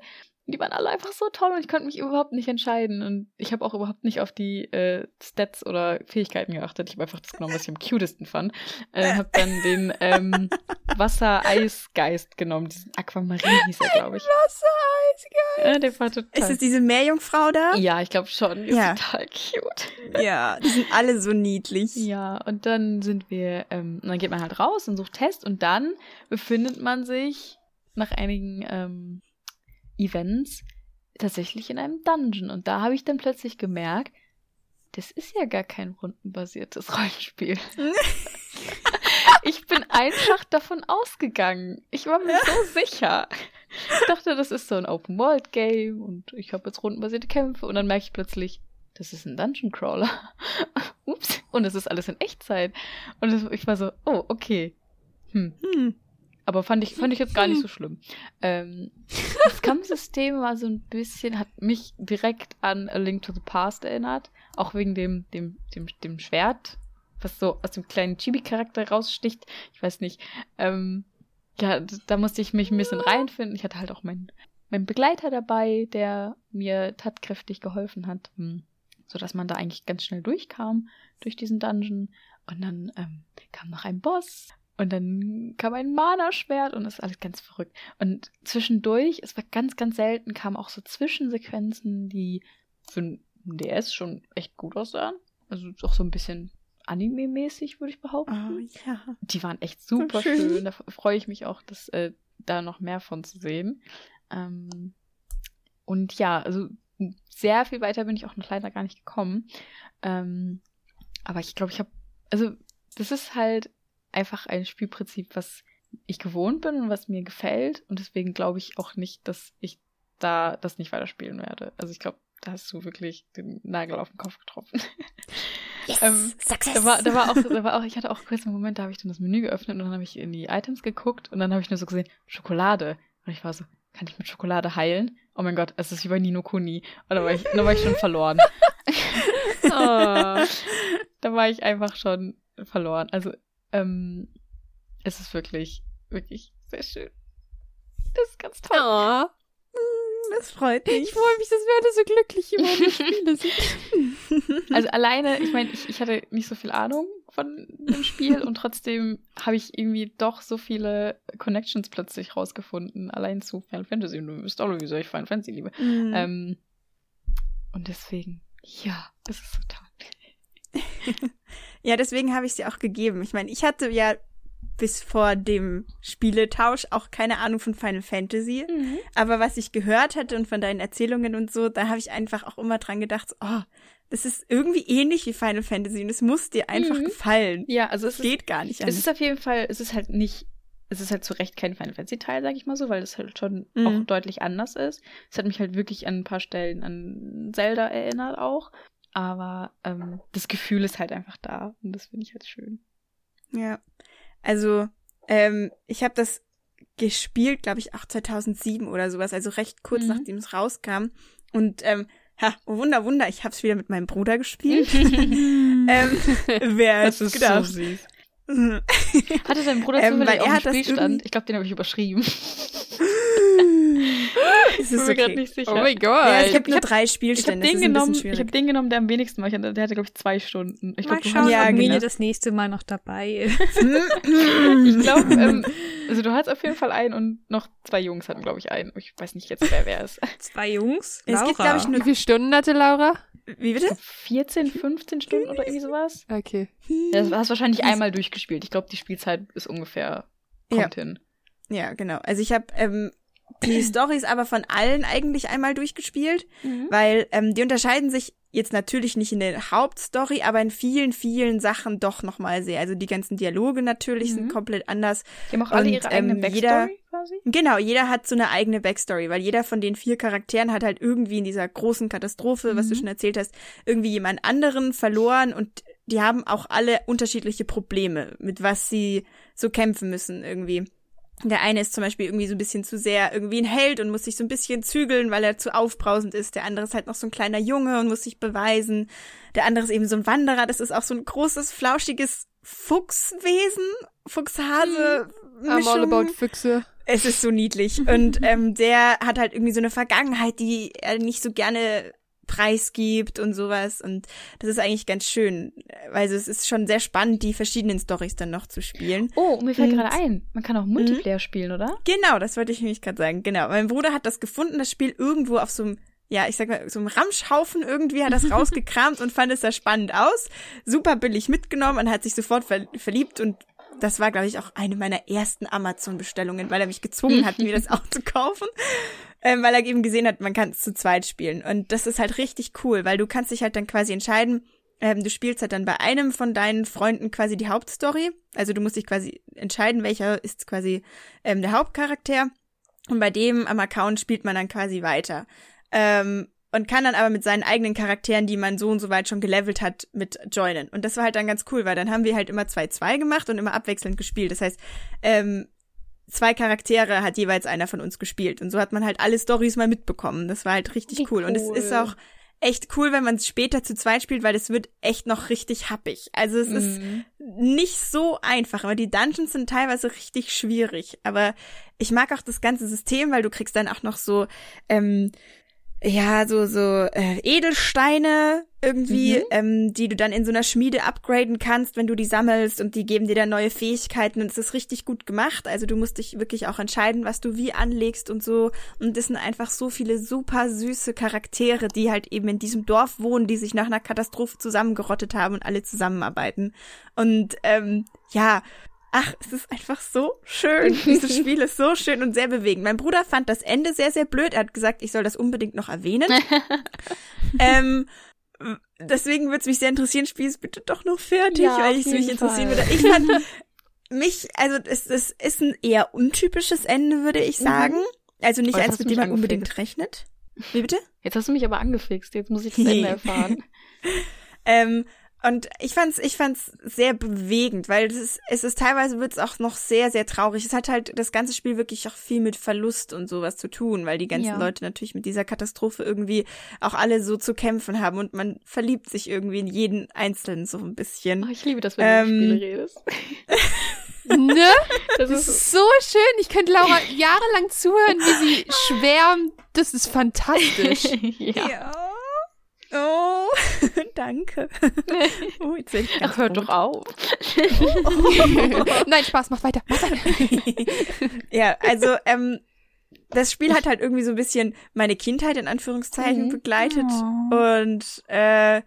S3: Die waren alle einfach so toll und ich konnte mich überhaupt nicht entscheiden. Und ich habe auch überhaupt nicht auf die äh, Stats oder Fähigkeiten geachtet. Ich habe einfach das genommen, was ich am cutesten fand. Äh, habe dann den ähm, Wasser-Eis-Geist genommen. Diesen Aquamarin hieß er, glaube ich.
S5: Wassereis.
S3: Ja, der war total.
S5: Ist es diese Meerjungfrau da?
S3: Ja, ich glaube schon. Die ist
S5: Ja.
S3: total cute.
S5: Ja, die sind alle so niedlich.
S3: Ja, und dann sind wir, ähm, und dann geht man halt raus und sucht Test und dann befindet man sich nach einigen ähm, Events tatsächlich in einem Dungeon. Und da habe ich dann plötzlich gemerkt, das ist ja gar kein rundenbasiertes Rollenspiel. ich bin einfach davon ausgegangen. Ich war mir so sicher. Ich dachte, das ist so ein Open-World-Game und ich habe jetzt rundenbasierte Kämpfe und dann merke ich plötzlich, das ist ein Dungeon Crawler. Ups. Und es ist alles in Echtzeit. Und ich war so, oh, okay. Hm.
S5: Hm.
S3: Aber fand ich, fand ich jetzt gar nicht so schlimm. Ähm, das Kampfsystem war so ein bisschen, hat mich direkt an A Link to the Past erinnert. Auch wegen dem, dem, dem, dem Schwert, was so aus dem kleinen Chibi-Charakter raussticht. Ich weiß nicht. Ähm, ja, da musste ich mich ein bisschen reinfinden. Ich hatte halt auch meinen, meinen Begleiter dabei, der mir tatkräftig geholfen hat. Hm. So dass man da eigentlich ganz schnell durchkam durch diesen Dungeon. Und dann ähm, kam noch ein Boss. Und dann kam ein Mana-Schwert und das ist alles ganz verrückt. Und zwischendurch, es war ganz, ganz selten, kamen auch so Zwischensequenzen, die für ein DS schon echt gut aussahen. Also auch so ein bisschen Anime-mäßig, würde ich behaupten.
S5: Oh, ja.
S3: Die waren echt super
S5: schön.
S3: schön. Da freue ich mich auch, dass, äh, da noch mehr von zu sehen. Ähm, und ja, also sehr viel weiter bin ich auch noch leider gar nicht gekommen. Ähm, aber ich glaube, ich habe, also das ist halt einfach ein Spielprinzip, was ich gewohnt bin und was mir gefällt. Und deswegen glaube ich auch nicht, dass ich da das nicht weiterspielen werde. Also ich glaube, da hast du wirklich den Nagel auf den Kopf getroffen.
S5: Yes.
S3: Ähm,
S5: Success.
S3: Da war, da war auch, da war auch, ich hatte auch kurz einen Moment, da habe ich dann das Menü geöffnet und dann habe ich in die Items geguckt und dann habe ich nur so gesehen, Schokolade. Und ich war so, kann ich mit Schokolade heilen? Oh mein Gott, es ist wie bei Nino Kuni. Und da war ich, da war ich schon verloren. oh, da war ich einfach schon verloren. Also, ähm, es ist wirklich, wirklich sehr schön. Das ist ganz toll.
S1: Oh,
S5: das freut mich.
S1: ich freue mich, dass wir alle so glücklich über die Spiele sind.
S3: Also alleine, ich meine, ich, ich hatte nicht so viel Ahnung von dem Spiel und trotzdem habe ich irgendwie doch so viele Connections plötzlich rausgefunden, allein zu Final Fantasy. Und du wisst auch, wieso ich Final Fantasy liebe.
S5: Mhm.
S3: Ähm, und deswegen, ja, es ist so toll.
S5: Ja, deswegen habe ich sie auch gegeben. Ich meine, ich hatte ja bis vor dem Spieletausch auch keine Ahnung von Final Fantasy.
S2: Mhm.
S5: Aber was ich gehört hatte und von deinen Erzählungen und so, da habe ich einfach auch immer dran gedacht, oh, das ist irgendwie ähnlich wie Final Fantasy und es muss dir einfach
S3: Mhm.
S5: gefallen.
S3: Ja, also es ist,
S5: Geht gar nicht
S3: es
S5: anders.
S3: ist auf jeden Fall, es ist halt nicht, es ist halt zu Recht kein Final Fantasy Teil, sag ich mal so, weil es halt schon
S5: Mhm.
S3: auch deutlich anders ist. Es hat mich halt wirklich an ein paar Stellen an Zelda erinnert auch. Aber ähm, das Gefühl ist halt einfach da und das finde ich halt schön.
S5: Ja. Also, ähm, ich habe das gespielt, glaube ich, auch 2007 oder sowas, also recht kurz
S3: Mhm.
S5: nachdem es rauskam. Und ähm, ha, oh Wunder, Wunder, ich habe es wieder mit meinem Bruder gespielt. ähm, wer
S3: Das ist
S5: gedacht?
S3: so süß. Hatte dein Bruder
S5: Ähm,
S3: zufällig
S5: weil
S3: auch einen Spielstand? Ich glaube, den habe ich überschrieben.
S5: es
S3: Ich bin
S5: ist
S3: mir gerade
S5: okay.
S3: nicht sicher.
S1: Oh mein Gott.
S5: Ja,
S3: ich
S5: nur
S3: hab-
S5: drei
S3: ich habe
S5: Spielstände.
S3: den genommen, ich habe
S5: schwierig.
S3: den genommen, der am wenigsten war. Der hatte, glaube ich, zwei Stunden. Ich
S2: Mal
S3: glaube, du
S2: schauen,
S5: Ja,
S2: ob Mine das nächste Mal noch dabei ist.
S3: Ich glaube, ähm, also du hast auf jeden Fall einen und noch zwei Jungs hatten, glaube ich, einen. Ich weiß nicht jetzt, wer wer ist.
S2: Zwei Jungs.
S5: Es gibt,
S2: Laura.
S5: glaube ich,
S1: Wie
S5: nur.
S1: viele Stunden hatte Laura?
S5: Wie bitte?
S3: 14, 15 Stunden oder irgendwie sowas?
S1: Okay.
S3: Ja, das hast du wahrscheinlich einmal durchgespielt. Ich glaube, die Spielzeit ist ungefähr, kommt hin.
S5: Ja, genau. Also ich habe ähm, die Stories aber von allen eigentlich einmal durchgespielt,
S3: Mhm.
S5: weil ähm, die unterscheiden sich jetzt natürlich nicht in der Hauptstory, aber in vielen, vielen Sachen doch nochmal sehr. Also die ganzen Dialoge natürlich sind
S3: Mhm.
S5: komplett anders.
S3: Die haben auch alle
S5: Und,
S3: ihre eigene
S5: ähm,
S3: Backstory
S5: jeder-
S3: quasi.
S5: Genau, jeder hat so eine eigene Backstory, weil jeder von den vier Charakteren hat halt irgendwie in dieser großen Katastrophe, was du
S3: Mhm.
S5: schon erzählt hast, irgendwie jemand anderen verloren und die haben auch alle unterschiedliche Probleme, mit was sie so kämpfen müssen irgendwie. Der eine ist zum Beispiel irgendwie so ein bisschen zu sehr irgendwie ein Held und muss sich so ein bisschen zügeln, weil er zu aufbrausend ist. Der andere ist halt noch so ein kleiner Junge und muss sich beweisen. Der andere ist eben so ein Wanderer. Das ist auch so ein großes, flauschiges Fuchswesen, Fuchshase.
S1: I'm all about Füchse.
S5: Es ist so niedlich. Und ähm, der hat halt irgendwie so eine Vergangenheit, die er nicht so gerne preisgibt und sowas. Und das ist eigentlich ganz schön. Also es ist schon sehr spannend, die verschiedenen Stories dann noch zu spielen.
S3: Oh, mir fällt gerade ein, man kann auch Multiplayer spielen, oder?
S5: Genau, das wollte ich nämlich gerade sagen. Genau. Mein Bruder hat das gefunden, das Spiel irgendwo auf so einem ja, ich sag mal, so einem Ramschhaufen irgendwie hat das rausgekramt und fand es sehr spannend aus. Super billig mitgenommen und hat sich sofort ver verliebt und das war, glaube ich, auch eine meiner ersten Amazon-Bestellungen, weil er mich gezwungen hat, mir das auch zu kaufen. Ähm, weil er eben gesehen hat, man kann es zu zweit spielen. Und das ist halt richtig cool, weil du kannst dich halt dann quasi entscheiden, ähm, du spielst halt dann bei einem von deinen Freunden quasi die Hauptstory. Also du musst dich quasi entscheiden, welcher ist quasi ähm, der Hauptcharakter. Und bei dem am Account spielt man dann quasi weiter. Ähm, und kann dann aber mit seinen eigenen Charakteren, die man so und so weit schon gelevelt hat, mit joinen. Und das war halt dann ganz cool, weil dann haben wir halt immer 2-2 gemacht und immer abwechselnd gespielt. Das heißt, ähm, zwei Charaktere hat jeweils einer von uns gespielt. Und so hat man halt alle Stories mal mitbekommen. Das war halt richtig
S3: Wie
S5: cool. Und es
S3: cool.
S5: ist auch echt cool, wenn man es später zu zweit spielt, weil es wird echt noch richtig happig. Also es ist
S3: Mhm.
S5: nicht so einfach, aber die Dungeons sind teilweise richtig schwierig. Aber ich mag auch das ganze System, weil du kriegst dann auch noch so, ähm, ja, so, so äh, Edelsteine irgendwie,
S3: Mhm.
S5: ähm, die du dann in so einer Schmiede upgraden kannst, wenn du die sammelst und die geben dir dann neue Fähigkeiten und es ist richtig gut gemacht. Also du musst dich wirklich auch entscheiden, was du wie anlegst und so. Und es sind einfach so viele super süße Charaktere, die halt eben in diesem Dorf wohnen, die sich nach einer Katastrophe zusammengerottet haben und alle zusammenarbeiten. Und ähm, ja, Ach, es ist einfach so schön. Dieses Spiel ist so schön und sehr bewegend. Mein Bruder fand das Ende sehr, sehr blöd. Er hat gesagt, ich soll das unbedingt noch erwähnen. ähm, deswegen würde es mich sehr interessieren, spiel es bitte doch noch fertig,
S3: Ja,
S5: weil ich es mich interessieren würde. Ich fand mich, also es, es ist ein eher untypisches Ende, würde ich sagen. Also nicht
S3: Oh,
S5: eins, mit dem man unbedingt rechnet. Wie bitte?
S3: Jetzt hast du mich aber angefixt. Jetzt muss ich das Ende erfahren.
S5: Ähm, und ich fand's, ich fand's sehr bewegend, weil es ist, es ist teilweise wird's auch noch sehr, sehr traurig. Es hat halt das ganze Spiel wirklich auch viel mit Verlust und sowas zu tun, weil die ganzen
S3: Ja.
S5: Leute natürlich mit dieser Katastrophe irgendwie auch alle so zu kämpfen haben und man verliebt sich irgendwie in jeden Einzelnen so ein bisschen.
S3: Oh, ich liebe das, wenn du über
S5: Ähm,
S3: Spiele redest.
S1: Ne?
S3: Das ist
S1: so schön. Ich könnte Laura jahrelang zuhören, wie sie schwärmt. Das ist fantastisch.
S3: ja.
S5: Oh, danke. Oh, jetzt werd ich ganz
S3: Ach, hört
S5: rot.
S3: doch auf.
S1: Nein, Spaß, mach weiter. Mach weiter.
S5: ja, also ähm, das Spiel hat halt irgendwie so ein bisschen meine Kindheit in Anführungszeichen
S3: Mhm.
S5: begleitet und äh,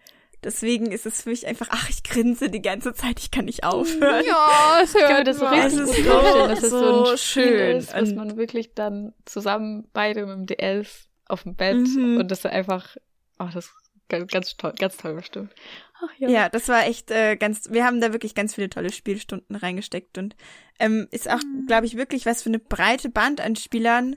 S5: Deswegen ist es für mich einfach, ach, ich grinse die ganze Zeit, ich kann nicht aufhören.
S1: Ja, es
S3: Ich kann mir
S1: hört
S3: das so richtig
S5: Es
S3: gut
S5: ist
S3: vorstellen,
S5: so-
S3: dass es so,
S5: so schön.
S3: ist,
S5: Und-
S3: man wirklich dann zusammen beide mit dem DS auf dem Bett
S5: Mhm.
S3: und das einfach, oh, das ist ganz, ganz toll, ganz toll bestimmt. Ach
S5: Ja, das war echt äh, ganz, wir haben da wirklich ganz viele tolle Spielstunden reingesteckt und ähm, ist auch, glaube ich, wirklich was für eine breite Band an Spielern,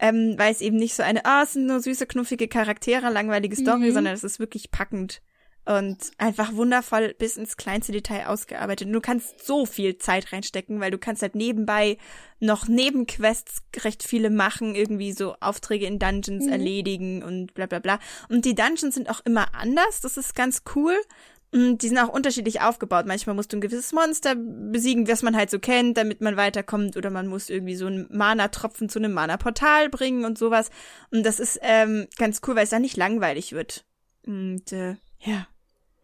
S5: ähm, weil es eben nicht so eine, ah, es sind nur süße, knuffige Charaktere, langweilige Story,
S3: Mhm.
S5: sondern es ist wirklich packend und einfach wundervoll bis ins kleinste Detail ausgearbeitet. Und du kannst so viel Zeit reinstecken, weil du kannst halt nebenbei noch Nebenquests recht viele machen, irgendwie so Aufträge in Dungeons
S3: Mhm.
S5: erledigen und bla bla bla. Und die Dungeons sind auch immer anders, das ist ganz cool. Und die sind auch unterschiedlich aufgebaut. Manchmal musst du ein gewisses Monster besiegen, was man halt so kennt, damit man weiterkommt. Oder man muss irgendwie so einen Mana-Tropfen zu einem Mana-Portal bringen und sowas. Und das ist ähm, ganz cool, weil es dann nicht langweilig wird. Und äh, ja,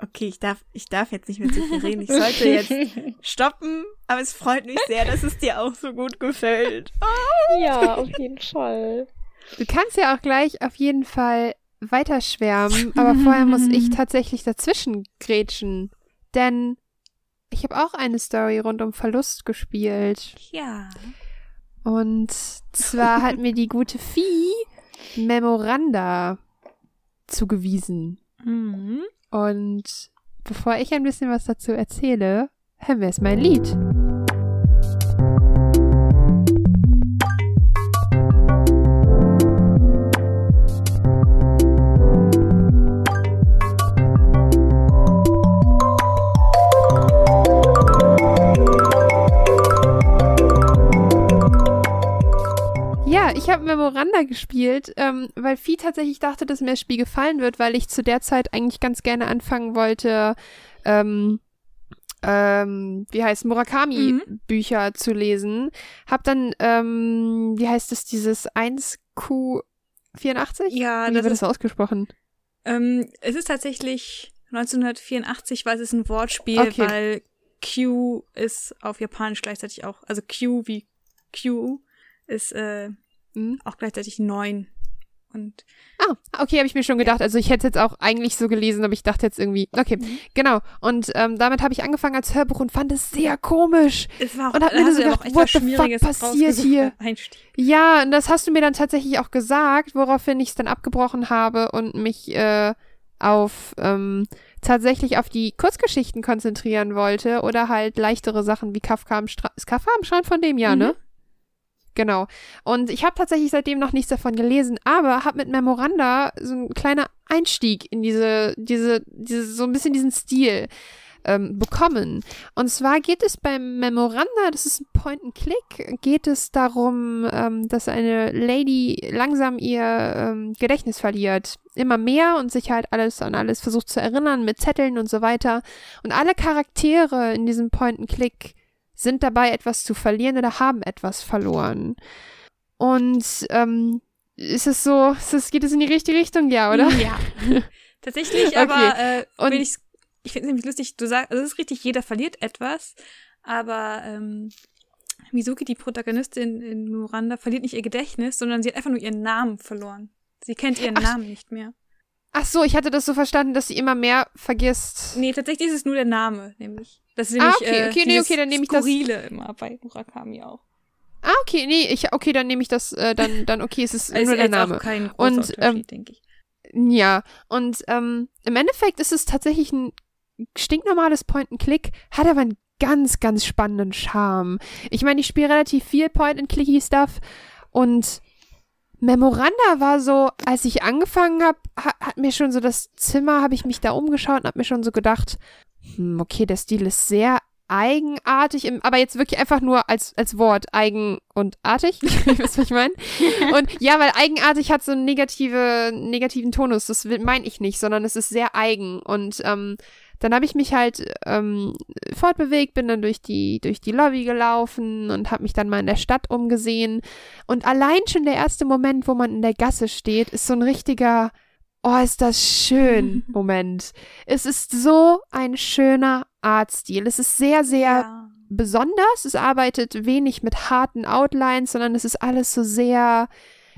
S5: okay, ich darf, ich darf jetzt nicht mehr zu viel reden. Ich sollte jetzt stoppen, aber es freut mich sehr, dass es dir auch so gut gefällt.
S3: ja, auf jeden Fall.
S1: Du kannst ja auch gleich auf jeden Fall weiterschwärmen, aber vorher muss ich tatsächlich dazwischen grätschen. Denn ich habe auch eine Story rund um Verlust gespielt.
S2: Ja.
S1: Und zwar hat mir die gute Vieh Memoranda zugewiesen.
S2: Mhm.
S1: Und bevor ich ein bisschen was dazu erzähle, hören wir erstmal ein Lied. Ich habe Memoranda gespielt, ähm, weil Vieh tatsächlich dachte, dass mir das Spiel gefallen wird, weil ich zu der Zeit eigentlich ganz gerne anfangen wollte, ähm, ähm, wie heißt Murakami-Bücher zu lesen. Hab dann, ähm, wie heißt es, dieses 1Q84?
S2: Ja,
S1: wie
S2: das
S1: wird
S2: ist,
S1: das ausgesprochen?
S2: ähm, es ist tatsächlich 1984, weil es ist ein Wortspiel,
S1: Okay.
S2: weil Q ist auf Japanisch gleichzeitig auch, also Q wie Q ist äh,
S1: Hm?
S2: auch gleichzeitig neun. Und
S1: Ah, okay, habe ich mir schon gedacht. Also ich hätte es jetzt auch eigentlich so gelesen, aber ich dachte jetzt irgendwie, okay,
S2: Mhm.
S1: genau. Und ähm, damit habe ich angefangen als Hörbuch und fand es sehr komisch.
S2: es war auch,
S1: Und hab
S2: da
S1: mir so gedacht,
S2: echt
S1: what
S2: was
S1: the fuck passiert hier?
S2: Einstieg.
S1: Ja, und das hast du mir dann tatsächlich auch gesagt, woraufhin ich es dann abgebrochen habe und mich äh, auf ähm, tatsächlich auf die Kurzgeschichten konzentrieren wollte oder halt leichtere Sachen wie Kafka am Strand. Ist Kafka am Strand von dem Jahr,
S2: Mhm.
S1: ne? Genau. Und ich habe tatsächlich seitdem noch nichts davon gelesen, aber habe mit Memoranda so ein kleiner Einstieg in diese, diese, diese, so ein bisschen diesen Stil ähm, bekommen. Und zwar geht es beim Memoranda, das ist ein Point-and-Click, geht es darum, ähm, dass eine Lady langsam ihr ähm, Gedächtnis verliert. Immer mehr und sich halt alles an alles versucht zu erinnern mit Zetteln und so weiter. Und alle Charaktere in diesem Point-and-Click sind dabei, etwas zu verlieren oder haben etwas verloren. Und ähm, ist es so, ist es, geht es in die richtige Richtung, ja, oder?
S2: Ja. Tatsächlich,
S1: Okay.
S2: aber äh,
S1: Und-
S2: ich's- ich finde es nämlich lustig, du sagst, also es ist richtig, jeder verliert etwas, aber ähm, Mizuki, die Protagonistin in Miranda, verliert nicht ihr Gedächtnis, sondern sie hat einfach nur ihren Namen verloren. Sie kennt ihren
S1: Ach.
S2: Namen nicht mehr.
S1: Ach so, ich hatte das so verstanden, dass sie immer mehr vergisst.
S2: Nee, tatsächlich ist es nur der Name, nämlich. Das ist
S1: Ah,
S2: nämlich
S1: okay,
S2: äh,
S1: okay, nee,
S2: dieses
S1: okay, dann nehme ich das-
S2: Skurrile immer bei Murakami auch.
S1: Ah, okay, nee, ich, okay, dann nehme ich das, äh, dann, dann, okay, es ist
S2: Also
S1: nur der Name.
S2: auch kein
S1: Und, ähm,
S2: denke ich.
S1: Ja, und ähm, im Endeffekt ist es tatsächlich ein stinknormales Point-and-Click, hat aber einen ganz, ganz spannenden Charme. Ich meine, ich spiele relativ viel Point-and-Clicky-Stuff und Memoranda war so, als ich angefangen habe, ha hat mir schon so das Zimmer, habe ich mich da umgeschaut und habe mir schon so gedacht, hm, okay, der Stil ist sehr eigenartig, im, aber jetzt wirklich einfach nur als, als Wort, eigen und artig. Wisst, was ich meine? Und ja, weil eigenartig hat so einen negative, negativen Tonus. Das meine ich nicht, sondern es ist sehr eigen. Und ähm, dann habe ich mich halt ähm, fortbewegt, bin dann durch die, durch die Lobby gelaufen und habe mich dann mal in der Stadt umgesehen. Und allein schon der erste Moment, wo man in der Gasse steht, ist so ein richtiger, oh, ist das schön Moment. Es ist so ein schöner Artstil. Es ist sehr, sehr
S2: Ja.
S1: besonders. Es arbeitet wenig mit harten Outlines, sondern es ist alles so sehr,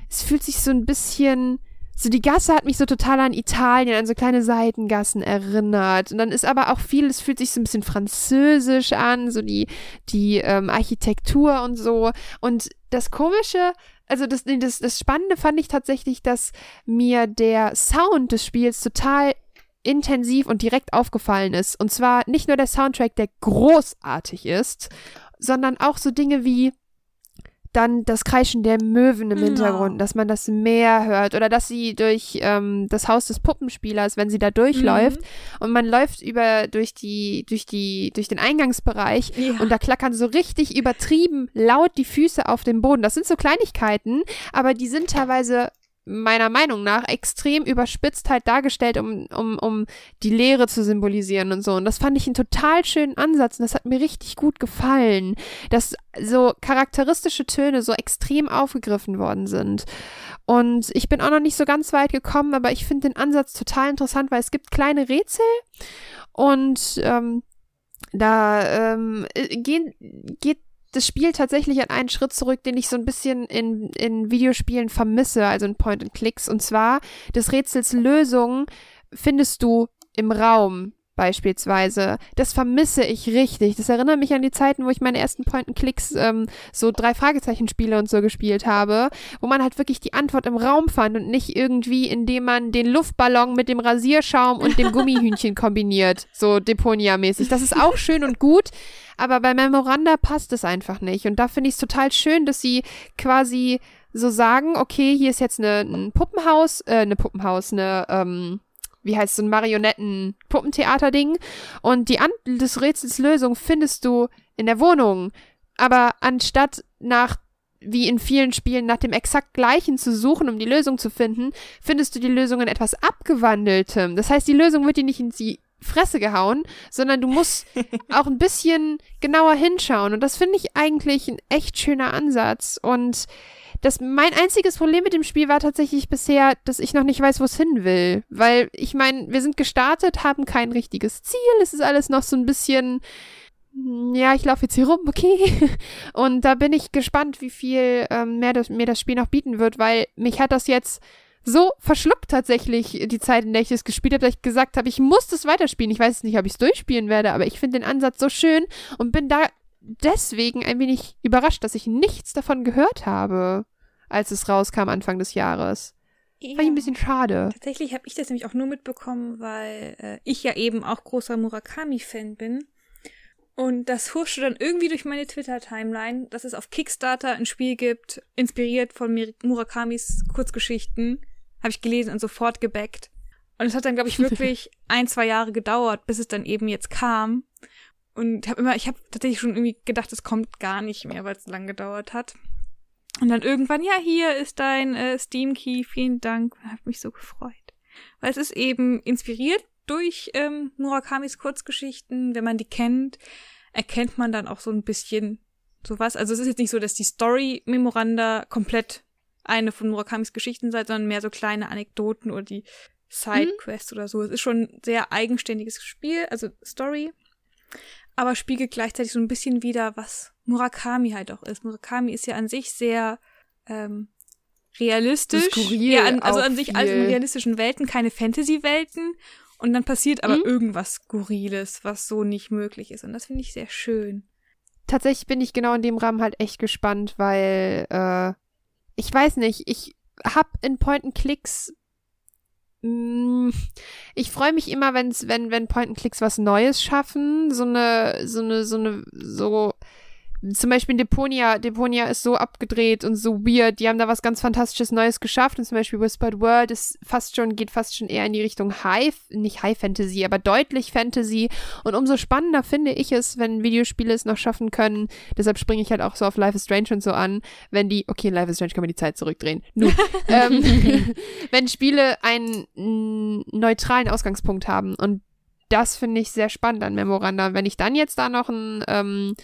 S1: es fühlt sich so ein bisschen so die Gasse hat mich so total an Italien, an so kleine Seitengassen erinnert. Und dann ist aber auch viel, es fühlt sich so ein bisschen französisch an, so die, die ähm, Architektur und so. Und das Komische, also das, das, das Spannende fand ich tatsächlich, dass mir der Sound des Spiels total intensiv und direkt aufgefallen ist. Und zwar nicht nur der Soundtrack, der großartig ist, sondern auch so Dinge wie dann das Kreischen der Möwen im
S2: Ja.
S1: Hintergrund, dass man das Meer hört oder dass sie durch ähm, das Haus des Puppenspielers, wenn sie da durchläuft und man läuft über durch die durch die durch den Eingangsbereich
S2: Ja.
S1: und da klackern so richtig übertrieben laut die Füße auf dem Boden. Das sind so Kleinigkeiten, aber die sind teilweise meiner Meinung nach extrem überspitzt halt dargestellt, um, um, um die Leere zu symbolisieren und so. Und das fand ich einen total schönen Ansatz und das hat mir richtig gut gefallen, dass so charakteristische Töne so extrem aufgegriffen worden sind. Und ich bin auch noch nicht so ganz weit gekommen, aber ich finde den Ansatz total interessant, weil es gibt kleine Rätsel und ähm, da ähm, äh, gehen, geht das Spiel tatsächlich an einen Schritt zurück, den ich so ein bisschen in, in Videospielen vermisse, also in Point-and-Clicks. Und zwar, des Rätsels Lösung findest du im Raum beispielsweise. Das vermisse ich richtig. Das erinnert mich an die Zeiten, wo ich meine ersten Point-and-Clicks ähm, so drei Fragezeichen-Spiele und so gespielt habe, wo man halt wirklich die Antwort im Raum fand und nicht irgendwie, indem man den Luftballon mit dem Rasierschaum und dem Gummihühnchen kombiniert, so Deponia-mäßig. Das ist auch schön und gut, aber bei Memoranda passt es einfach nicht. Und da finde ich es total schön, dass sie quasi so sagen, okay, hier ist jetzt eine, ein Puppenhaus, äh, eine Puppenhaus, eine, ähm, wie heißt so ein Marionetten-Puppentheater-Ding. Und die An des Rätsels Lösung findest du in der Wohnung. Aber anstatt nach, wie in vielen Spielen, nach dem exakt gleichen zu suchen, um die Lösung zu finden, findest du die Lösung in etwas abgewandeltem. Das heißt, die Lösung wird dir nicht in die Fresse gehauen, sondern du musst auch ein bisschen genauer hinschauen. Und das finde ich eigentlich ein echt schöner Ansatz. Und das, mein einziges Problem mit dem Spiel war tatsächlich bisher, dass ich noch nicht weiß, wo es hin will. Weil, ich meine, wir sind gestartet, haben kein richtiges Ziel. Es ist alles noch so ein bisschen, ja, ich laufe jetzt hier rum, okay. Und da bin ich gespannt, wie viel ähm, mehr das, mir das Spiel noch bieten wird, weil mich hat das jetzt so verschluckt tatsächlich die Zeit, in der ich es gespielt habe, dass ich gesagt habe, ich muss das weiterspielen. Ich weiß nicht, ob ich es durchspielen werde, aber ich finde den Ansatz so schön und bin da deswegen ein wenig überrascht, dass ich nichts davon gehört habe, als es rauskam Anfang des Jahres. Fand ich ein bisschen schade.
S2: Tatsächlich habe ich das nämlich auch nur mitbekommen, weil äh, ich ja eben auch großer Murakami-Fan bin. Und das huschte dann irgendwie durch meine Twitter-Timeline, dass es auf Kickstarter ein Spiel gibt, inspiriert von Murakamis Kurzgeschichten. Habe ich gelesen und sofort gebackt. Und es hat dann, glaube ich, wirklich ein, zwei Jahre gedauert, bis es dann eben jetzt kam. Und habe immer, ich habe tatsächlich schon irgendwie gedacht, es kommt gar nicht mehr, weil es lang gedauert hat. Und dann irgendwann, ja, hier ist dein äh, Steam Key, vielen Dank. Habe mich so gefreut. Weil es ist eben inspiriert durch ähm, Murakamis Kurzgeschichten. Wenn man die kennt, erkennt man dann auch so ein bisschen sowas. Also es ist jetzt nicht so, dass die Story-Memoranda komplett eine von Murakamis Geschichten seid, sondern mehr so kleine Anekdoten oder die Sidequests oder so. Es ist schon ein sehr eigenständiges Spiel, also Story, aber spiegelt gleichzeitig so ein bisschen wieder, was Murakami halt auch ist. Murakami ist ja an sich sehr ähm, realistisch.
S1: Skurril
S2: ja, an, also an sich alles in realistischen Welten, keine Fantasy-Welten. Und dann passiert aber
S1: Mhm.
S2: irgendwas Skurriles, was so nicht möglich ist. Und das finde ich sehr schön.
S1: Tatsächlich bin ich genau in dem Rahmen halt echt gespannt, weil äh, ich weiß nicht, ich hab in Point-and-Clicks ich freue mich immer, wenn's, wenn, wenn Point-and-Clicks was Neues schaffen. So eine, so eine, so eine, so. Zum Beispiel Deponia. Deponia ist so abgedreht und so weird. Die haben da was ganz Fantastisches Neues geschafft. Und zum Beispiel Whispered World ist fast schon, geht fast schon eher in die Richtung High, nicht High Fantasy, aber deutlich Fantasy. Und umso spannender finde ich es, wenn Videospiele es noch schaffen können. Deshalb springe ich halt auch so auf Life is Strange und so an, wenn die, okay, Life is Strange kann man die Zeit zurückdrehen. Nun, ähm, wenn Spiele einen neutralen Ausgangspunkt haben. Und das finde ich sehr spannend an Memoranda. Wenn ich dann jetzt da noch ein, ähm,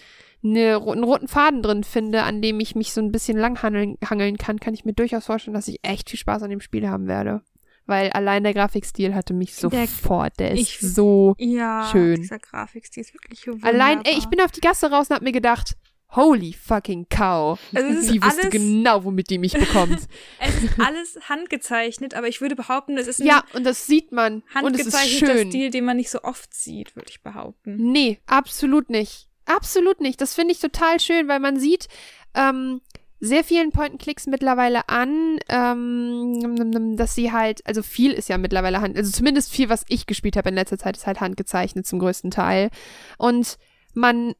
S1: eine, einen roten Faden drin finde, an dem ich mich so ein bisschen langhangeln hangeln kann, kann ich mir durchaus vorstellen, dass ich echt viel Spaß an dem Spiel haben werde. Weil allein der Grafikstil hatte mich
S2: Der-
S1: sofort. Der, ist
S2: ich-
S1: so
S2: Ja,
S1: Schön.
S2: dieser Grafikstil ist wirklich wunderbar.
S1: Allein, ey, ich bin auf die Gasse raus und hab mir gedacht, Holy fucking cow.
S2: Also
S1: Sie wusste genau, womit die mich bekommt.
S2: Es ist alles handgezeichnet, aber ich würde behaupten, es ist ein
S1: ja, und das sieht man.
S2: Handgezeichneter. Stil, den man nicht so oft sieht, würde ich behaupten.
S1: Nee, absolut nicht. Absolut nicht. Das finde ich total schön, weil man sieht ähm, sehr vielen Point-and-Clicks mittlerweile an, ähm, dass sie halt, also viel ist ja mittlerweile Hand, also zumindest viel, was ich gespielt habe in letzter Zeit, ist halt handgezeichnet zum größten Teil. Und man,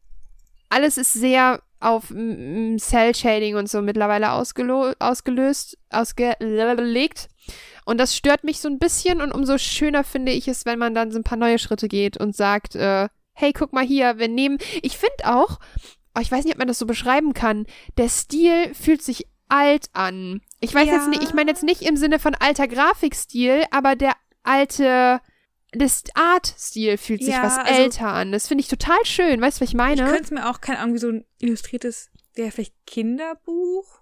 S1: alles ist sehr auf Cell-Shading und so mittlerweile ausgelöst, ausgelegt. Und das stört mich so ein bisschen und umso schöner finde ich es, wenn man dann so ein paar neue Schritte geht und sagt, äh, hey, guck mal hier, wir nehmen. Ich finde auch, oh, ich weiß nicht, ob man das so beschreiben kann, der Stil fühlt sich alt an. Ich weiß
S2: Ja.
S1: jetzt nicht, ich meine jetzt nicht im Sinne von alter Grafikstil, aber der alte, das Art-Stil fühlt sich
S2: Ja,
S1: was
S2: also-
S1: älter an. Das finde ich total schön. Weißt du, was ich
S2: Ich
S1: meine?
S2: könnte es mir auch, keine Ahnung, wie so ein illustriertes, ja, vielleicht Kinderbuch.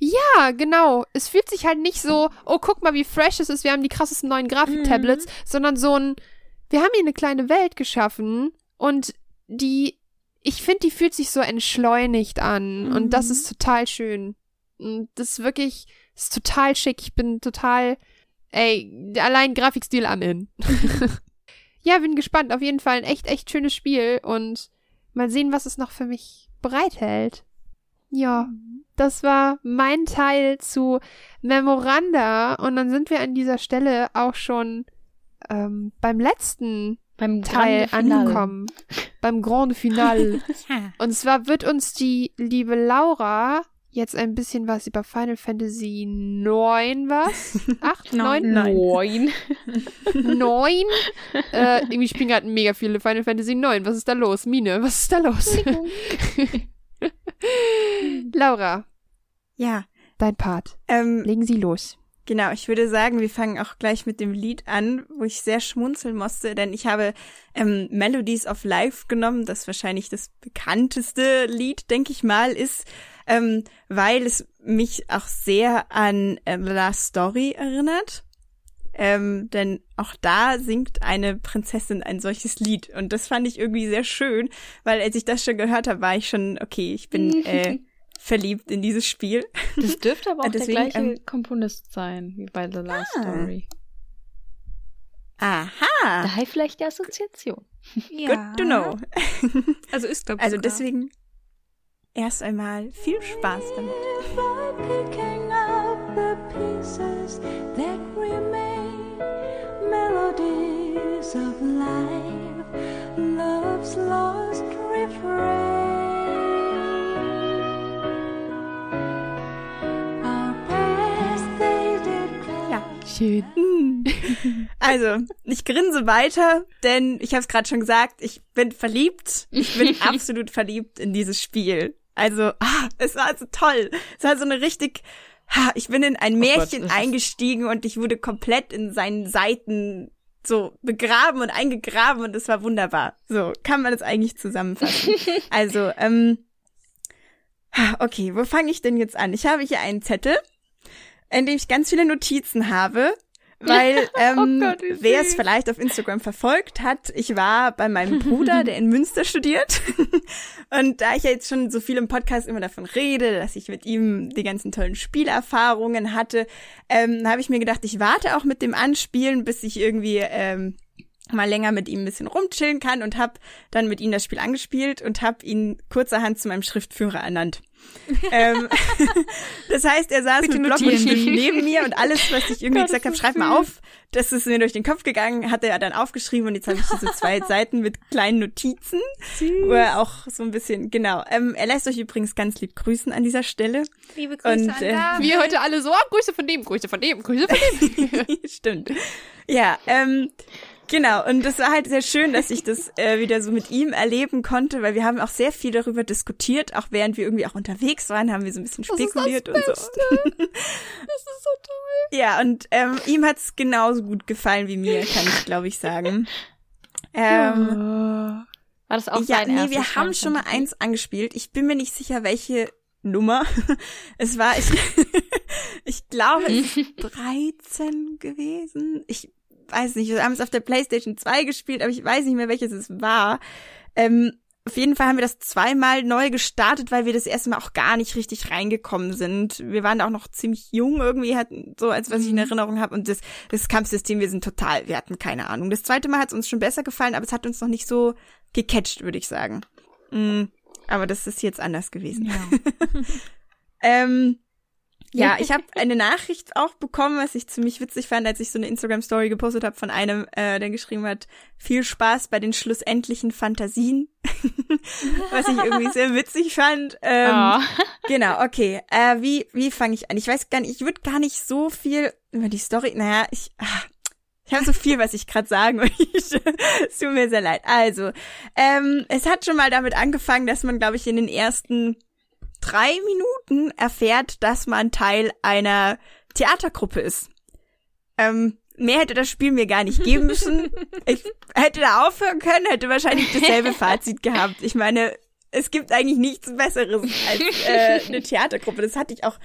S1: Ja, genau. Es fühlt sich halt nicht so, oh, guck mal, wie fresh es ist, wir haben die krassesten neuen Grafik-Tablets,
S2: Mhm.
S1: sondern so ein, wir haben hier eine kleine Welt geschaffen und die, ich finde, die fühlt sich so entschleunigt an und das
S2: Mhm.
S1: ist total schön. Und das ist wirklich, ist total schick. Ich bin total, ey, allein Grafikstil am in. ja, bin gespannt. Auf jeden Fall ein echt, echt schönes Spiel und mal sehen, was es noch für mich bereithält. Ja, das war mein Teil zu Memoranda und dann sind wir an dieser Stelle auch schon ähm, beim letzten
S3: Beim
S1: Teil angekommen. beim Grand Finale.
S5: Ja.
S1: und zwar wird uns die liebe Laura jetzt ein bisschen was über Final Fantasy 9 was? 8, 9?
S5: Neun.
S3: Neun.
S1: 9? äh, irgendwie spielen gerade mega viele Final Fantasy 9. Was ist da los? Mine, was ist da los? Laura,
S5: Ja,
S1: dein Part.
S5: ähm,
S1: Legen Sie los.
S5: Genau, ich würde sagen, wir fangen auch gleich mit dem Lied an, wo ich sehr schmunzeln musste, denn ich habe ähm, Melodies of Life genommen, das wahrscheinlich das bekannteste Lied, denke ich mal, ist, ähm, weil es mich auch sehr an äh, Last Story erinnert. Ähm, denn auch da singt eine Prinzessin ein solches Lied. Und das fand ich irgendwie sehr schön, weil als ich das schon gehört habe, war ich schon, okay, ich bin äh, verliebt in dieses Spiel.
S3: Das dürfte aber auch
S5: Deswegen,
S3: der gleiche
S5: ähm,
S3: Komponist sein, wie bei The Last
S5: Ah.
S3: Story.
S5: Aha.
S3: Daher vielleicht die Assoziation.
S2: Ja.
S5: Good to know.
S2: Also ist, glaube ich,
S5: Also
S2: sogar.
S5: deswegen erst einmal viel Spaß damit.
S6: picking up the pieces that remain, melodies of life, love's lost refrain.
S1: Schön.
S5: Also, ich grinse weiter, denn ich habe es gerade schon gesagt, ich bin verliebt. Ich bin absolut verliebt in dieses Spiel. Also, ah, es war so toll. Es war so eine richtig. ah, Ich bin in ein
S3: Oh Gott,
S5: Märchen
S3: das ist-
S5: eingestiegen und ich wurde komplett in seinen Seiten so begraben und eingegraben und es war wunderbar. So kann man es eigentlich zusammenfassen. also, ähm, okay, wo fange ich denn jetzt an? Ich habe hier einen Zettel, in dem ich ganz viele Notizen habe, weil ähm,
S3: Gott, wie
S5: wer es vielleicht auf Instagram verfolgt hat, ich war bei meinem Bruder, der in Münster studiert. Und da ich ja jetzt schon so viel im Podcast immer davon rede, dass ich mit ihm die ganzen tollen Spielerfahrungen hatte, ähm, habe ich mir gedacht, ich warte auch mit dem Anspielen, bis ich irgendwie ähm, mal länger mit ihm ein bisschen rumchillen kann und habe dann mit ihm das Spiel angespielt und habe ihn kurzerhand zu meinem Schriftführer ernannt. ähm, das heißt, er saß
S2: Bitte
S5: mit Block und. Stift neben mir und alles, was ich irgendwie gesagt habe, schreib mal auf. Das ist mir durch den Kopf gegangen, hat er dann aufgeschrieben und jetzt habe ich hier so zwei Seiten mit kleinen Notizen, wo er auch so ein bisschen, genau. Ähm, er lässt euch übrigens ganz lieb grüßen an dieser Stelle.
S2: Liebe Grüße
S5: Und,
S2: an
S5: äh,
S2: David.
S1: Wir heute alle so, oh, Grüße von dem, Grüße von dem, Grüße von dem.
S5: Stimmt. Ja, ähm, genau. Und das war halt sehr schön, dass ich das äh, wieder so mit ihm erleben konnte, weil wir haben auch sehr viel darüber diskutiert, auch während wir irgendwie auch unterwegs waren, haben wir so ein bisschen
S1: ist das
S5: spekuliert und so.
S1: Das ist so toll.
S5: Ja, und ähm, ihm hat's genauso gut gefallen wie mir, kann ich glaube ich sagen. Ähm,
S3: War das auch
S5: ja,
S3: sein
S5: nee, wir haben schon mal eins angespielt. Ich bin mir nicht sicher, welche Nummer. Es war, ich, ich glaube, es ist 13 gewesen. Ich weiß nicht, wir haben es auf der PlayStation 2 gespielt, aber ich weiß nicht mehr, welches es war. Ähm, Auf jeden Fall haben wir das zweimal neu gestartet, weil wir das erste Mal auch gar nicht richtig reingekommen sind. Wir waren da auch noch ziemlich jung irgendwie, hatten so als was ich in Erinnerung habe. Und das, das Kampfsystem, wir sind total, wir hatten keine Ahnung. Das zweite Mal hat es uns schon besser gefallen, aber es hat uns noch nicht so gecatcht, würde ich sagen. Mm, aber das ist jetzt anders gewesen.
S3: Ja.
S5: Ähm, ja, ich habe eine Nachricht auch bekommen, was ich ziemlich witzig fand, als ich so eine Instagram-Story gepostet habe von einem, äh, der geschrieben hat, viel Spaß bei den schlussendlichen Fantasien. was ich irgendwie sehr witzig fand. Ähm,
S3: Oh.
S5: Genau, okay. Äh, wie wie fange ich an? Ich weiß gar nicht, ich würde gar nicht so viel über die Story, naja, ich... Ah, ich habe so viel, was ich gerade sagen. Ich- Es tut mir sehr leid. Also, ähm, es hat schon mal damit angefangen, dass man, glaube ich, in den ersten drei Minuten erfährt, dass man Teil einer Theatergruppe ist. Ähm, mehr hätte das Spiel mir gar nicht geben müssen. Ich hätte da aufhören können, hätte wahrscheinlich dasselbe Fazit gehabt. Ich meine, es gibt eigentlich nichts Besseres als äh, eine Theatergruppe. Das hatte ich auch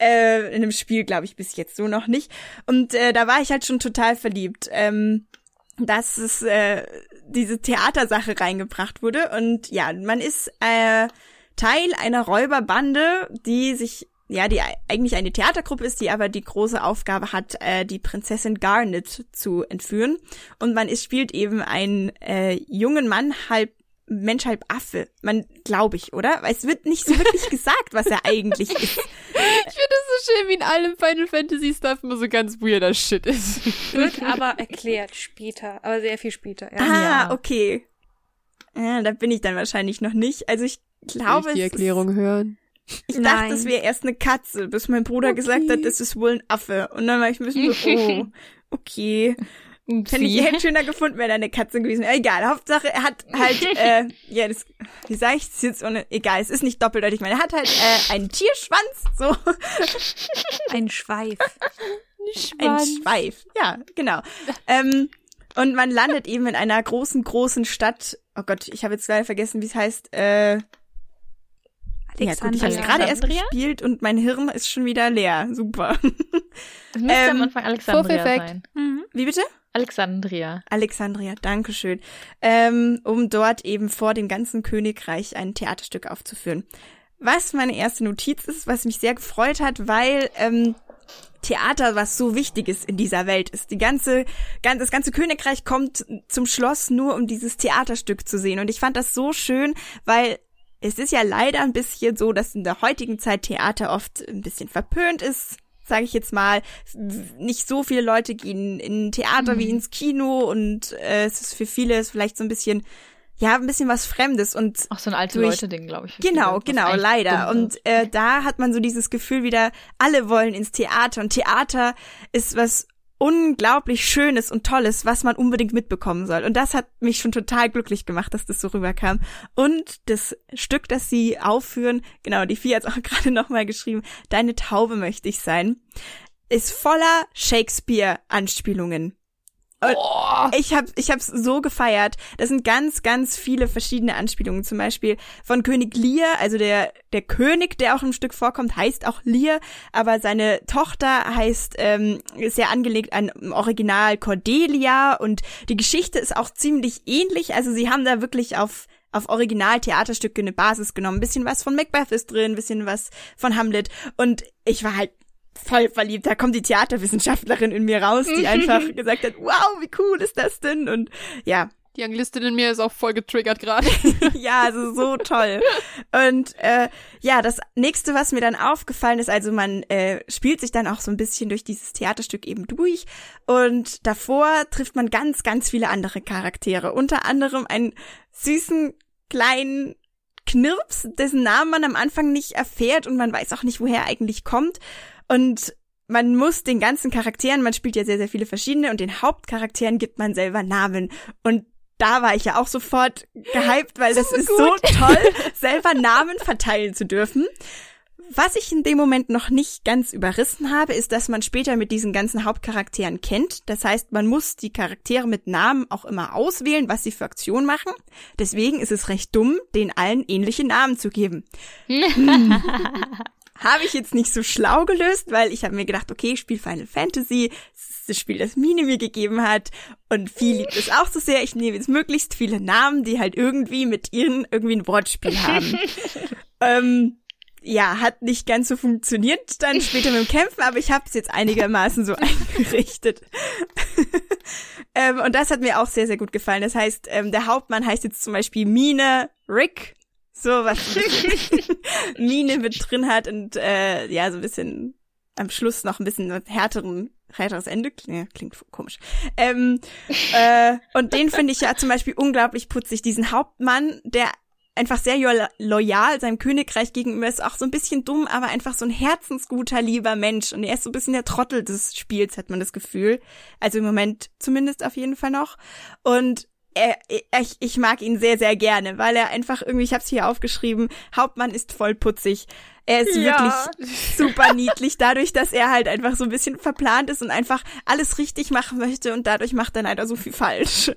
S5: äh, in einem Spiel, glaube ich, bis jetzt so noch nicht. Und äh, da war ich halt schon total verliebt. Ähm, dass es äh, diese Theatersache reingebracht wurde. Und ja, man ist äh, Teil einer Räuberbande, die sich, ja, die ei- eigentlich eine Theatergruppe ist, die aber die große Aufgabe hat, äh, die Prinzessin Garnet zu entführen. Und man ist, spielt eben einen äh, jungen Mann, halb Mensch, halb Affe. Man, glaube ich, oder? Weil es wird nicht so wirklich gesagt, was er eigentlich ist.
S1: Ich finde es so schön, wie in allem Final Fantasy Stuff immer so ganz weirder Shit ist.
S2: Wird aber erklärt später, aber sehr viel später. Ja.
S5: Ah,
S3: Ja.
S5: okay. Ja, da bin ich dann wahrscheinlich noch nicht. Also ich glaube,
S1: Will ich die
S5: es ist-
S1: Erklärung hören.
S5: Ich
S2: Nein.
S5: dachte, das wäre erst eine Katze, bis mein Bruder gesagt hat, das ist wohl ein Affe. Und dann war ich ein bisschen so, oh, okay. Hätte ich hätte schöner gefunden, wäre da eine Katze gewesen. Egal, Hauptsache, er hat halt, äh, ja, das, wie sage ich das jetzt ohne, egal, es ist nicht doppeldeutig. Ich meine, er hat halt äh, einen Tierschwanz, so
S2: Ein Schweif.
S5: ein Schweif. Ja, genau. ähm, und man landet eben in einer großen, großen Stadt. Oh Gott, ich habe jetzt leider vergessen, wie es heißt. Äh, ja gut, ich habe
S2: Alexandria.
S5: gerade erst
S3: Alexandria?
S5: gespielt und mein Hirn ist schon wieder leer. Super.
S3: Das müsste
S5: Ähm,
S3: am Anfang Alexandria sein.
S2: Mhm.
S5: Wie bitte?
S3: Alexandria.
S5: Alexandria, Dankeschön. Ähm, um dort eben vor dem ganzen Königreich ein Theaterstück aufzuführen. Was meine erste Notiz ist, was mich sehr gefreut hat, weil ähm, Theater was so Wichtiges in dieser Welt ist. Die ganze, ganz, das ganze Königreich kommt zum Schloss nur, um dieses Theaterstück zu sehen. Und ich fand das so schön, weil es ist ja leider ein bisschen so, dass in der heutigen Zeit Theater oft ein bisschen verpönt ist, sage ich jetzt mal. Nicht so viele Leute gehen in Theater wie ins Kino und äh, es ist für viele vielleicht so ein bisschen, ja, ein bisschen was Fremdes und
S3: Auch so ein alte
S5: Durch-
S3: Leute-Ding, glaube ich.
S5: Genau,
S3: viele,
S5: genau,
S3: eigentlich
S5: leider.
S3: dumm
S5: Und äh, da hat man so dieses Gefühl wieder, alle wollen ins Theater. Und Theater ist was unglaublich Schönes und Tolles, was man unbedingt mitbekommen soll. Und das hat mich schon total glücklich gemacht, dass das so rüberkam. Und das Stück, das sie aufführen, genau, die Vieh hat auch gerade nochmal geschrieben, Deine Taube möchte ich sein, ist voller Shakespeare-Anspielungen. Ich habe ich hab's so gefeiert. Das sind ganz, ganz viele verschiedene Anspielungen. Zum Beispiel von König Lear, also der, der König, der auch im Stück vorkommt, heißt auch Lear, aber seine Tochter heißt, ähm, ist sehr angelegt an im Original Cordelia und die Geschichte ist auch ziemlich ähnlich. Also sie haben da wirklich auf auf Original-Theaterstücke eine Basis genommen. Ein bisschen was von Macbeth ist drin, ein bisschen was von Hamlet. Und ich war halt voll verliebt. Da kommt die Theaterwissenschaftlerin in mir raus, die einfach gesagt hat, wow, wie cool ist das denn? Und ja,
S1: Die Anglistin in mir ist auch voll getriggert gerade.
S5: ja, also so toll. Und äh, ja, das nächste, was mir dann aufgefallen ist, also man äh, spielt sich dann auch so ein bisschen durch dieses Theaterstück eben durch und davor trifft man ganz, ganz viele andere Charaktere. Unter anderem einen süßen kleinen Knirps, dessen Namen man am Anfang nicht erfährt und man weiß auch nicht, woher er eigentlich kommt. Und man muss den ganzen Charakteren, man spielt ja sehr, sehr viele verschiedene und den Hauptcharakteren gibt man selber Namen. Und da war ich ja auch sofort gehypt, weil das ist so toll, selber Namen verteilen zu dürfen. Was ich in dem Moment noch nicht ganz überrissen habe, ist, dass man später mit diesen ganzen Hauptcharakteren kennt. Das heißt, man muss die Charaktere mit Namen auch immer auswählen, was sie für Aktionen machen. Deswegen ist es recht dumm, den allen ähnliche Namen zu geben. habe ich jetzt nicht so schlau gelöst, weil ich habe mir gedacht, okay, ich spiele Final Fantasy, das ist das Spiel, das Mine mir gegeben hat und viel liebt es auch so sehr. Ich nehme jetzt möglichst viele Namen, die halt irgendwie mit ihren irgendwie ein Wortspiel haben. ähm, ja, hat nicht ganz so funktioniert dann später mit dem Kämpfen, aber ich habe es jetzt einigermaßen so eingerichtet. ähm, und das hat mir auch sehr, sehr gut gefallen. Das heißt, ähm, der Hauptmann heißt jetzt zum Beispiel Mine Rick. So was Mine mit drin hat und äh, ja, so ein bisschen am Schluss noch ein bisschen härteren, härteres Ende. Klingt, klingt komisch. Ähm, äh, und den finde ich ja zum Beispiel unglaublich putzig, diesen Hauptmann, der einfach sehr loyal seinem Königreich gegenüber ist, auch so ein bisschen dumm, aber einfach so ein herzensguter, lieber Mensch. Und er ist so ein bisschen der Trottel des Spiels, hat man das Gefühl. Also im Moment zumindest auf jeden Fall noch. Und er, ich, ich mag ihn sehr, sehr gerne, weil er einfach irgendwie, ich habe es hier aufgeschrieben, Hauptmann ist voll putzig. Er ist
S2: Ja.
S5: wirklich super niedlich, dadurch, dass er halt einfach so ein bisschen verplant ist und einfach alles richtig machen möchte und dadurch macht er leider so viel falsch.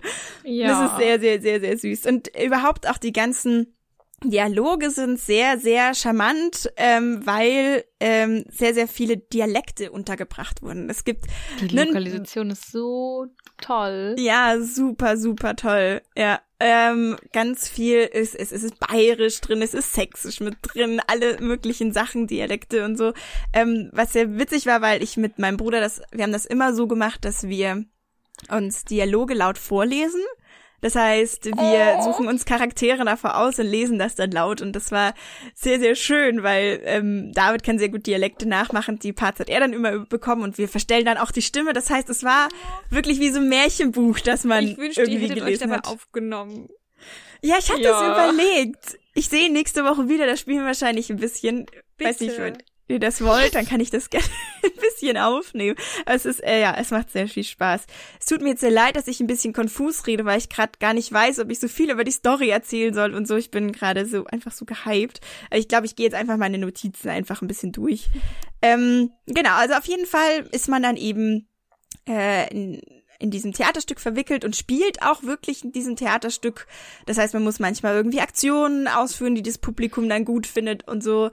S3: Ja.
S5: Das ist sehr, sehr, sehr, sehr süß. Und überhaupt auch die ganzen Dialoge sind sehr, sehr charmant, ähm, weil ähm, sehr, sehr viele Dialekte untergebracht wurden. Es gibt
S3: Die Lokalisation ist so toll.
S5: ja, super, super toll. Ja, ähm, ganz viel ist, es, es ist bayerisch drin, es ist sächsisch mit drin, alle möglichen Sachen, Dialekte und so. Ähm, was sehr witzig war, weil ich mit meinem Bruder das, wir haben das immer so gemacht, dass wir uns Dialoge laut vorlesen. Das heißt, wir suchen uns Charaktere davor aus und lesen das dann laut. Und das war sehr, sehr schön, weil ähm, David kann sehr gut Dialekte nachmachen. Die Parts hat er dann immer bekommen und wir verstellen dann auch die Stimme. Das heißt, es war wirklich wie so ein Märchenbuch, das man
S2: Ich wünschte, ihr
S5: irgendwie
S2: hättet euch
S5: gelesen
S2: dabei
S5: hat.
S2: aufgenommen.
S5: Ja, ich hatte
S2: Ja.
S5: es überlegt. Ich sehe nächste Woche wieder, da spielen wir wahrscheinlich ein bisschen. Weiß nicht,
S2: Bitte.
S5: Ihr das wollt, dann kann ich das gerne ein bisschen aufnehmen. Es ist, äh, ja, es macht sehr viel Spaß. Es tut mir jetzt sehr leid, dass ich ein bisschen konfus rede, weil ich gerade gar nicht weiß, ob ich so viel über die Story erzählen soll und so. Ich bin gerade so einfach so gehypt. Aber Ich glaube, ich gehe jetzt einfach meine Notizen einfach ein bisschen durch. Ähm, genau, also auf jeden Fall ist man dann eben äh, in, in diesem Theaterstück verwickelt und spielt auch wirklich in diesem Theaterstück. Das heißt, man muss manchmal irgendwie Aktionen ausführen, die das Publikum dann gut findet und so.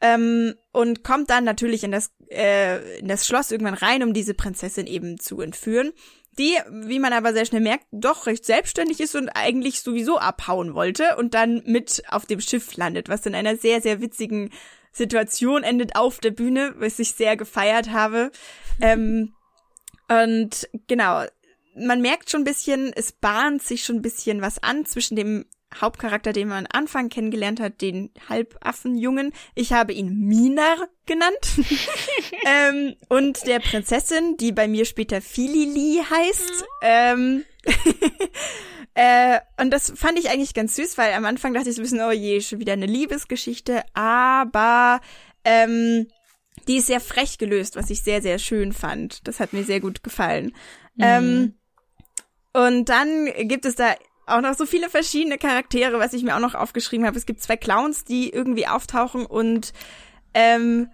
S5: Ähm, und kommt dann natürlich in das, äh, in das Schloss irgendwann rein, um diese Prinzessin eben zu entführen. Die, wie man aber sehr schnell merkt, doch recht selbstständig ist und eigentlich sowieso abhauen wollte und dann mit auf dem Schiff landet, was in einer sehr, sehr witzigen Situation endet auf der Bühne, was ich sehr gefeiert habe. Ähm, und genau, man merkt schon ein bisschen, es bahnt sich schon ein bisschen was an zwischen dem Hauptcharakter, den man am Anfang kennengelernt hat, den Halbaffenjungen. Ich habe ihn Minar genannt. ähm, und der Prinzessin, die bei mir später Filili heißt. Ähm, äh, und das fand ich eigentlich ganz süß, weil am Anfang dachte ich so ein bisschen, oh je, schon wieder eine Liebesgeschichte. Aber ähm, die ist sehr frech gelöst, was ich sehr, sehr schön fand. Das hat mir sehr gut gefallen. Ähm, und dann gibt es da auch noch so viele verschiedene Charaktere, was ich mir auch noch aufgeschrieben habe. Es gibt zwei Clowns, die irgendwie auftauchen und ähm,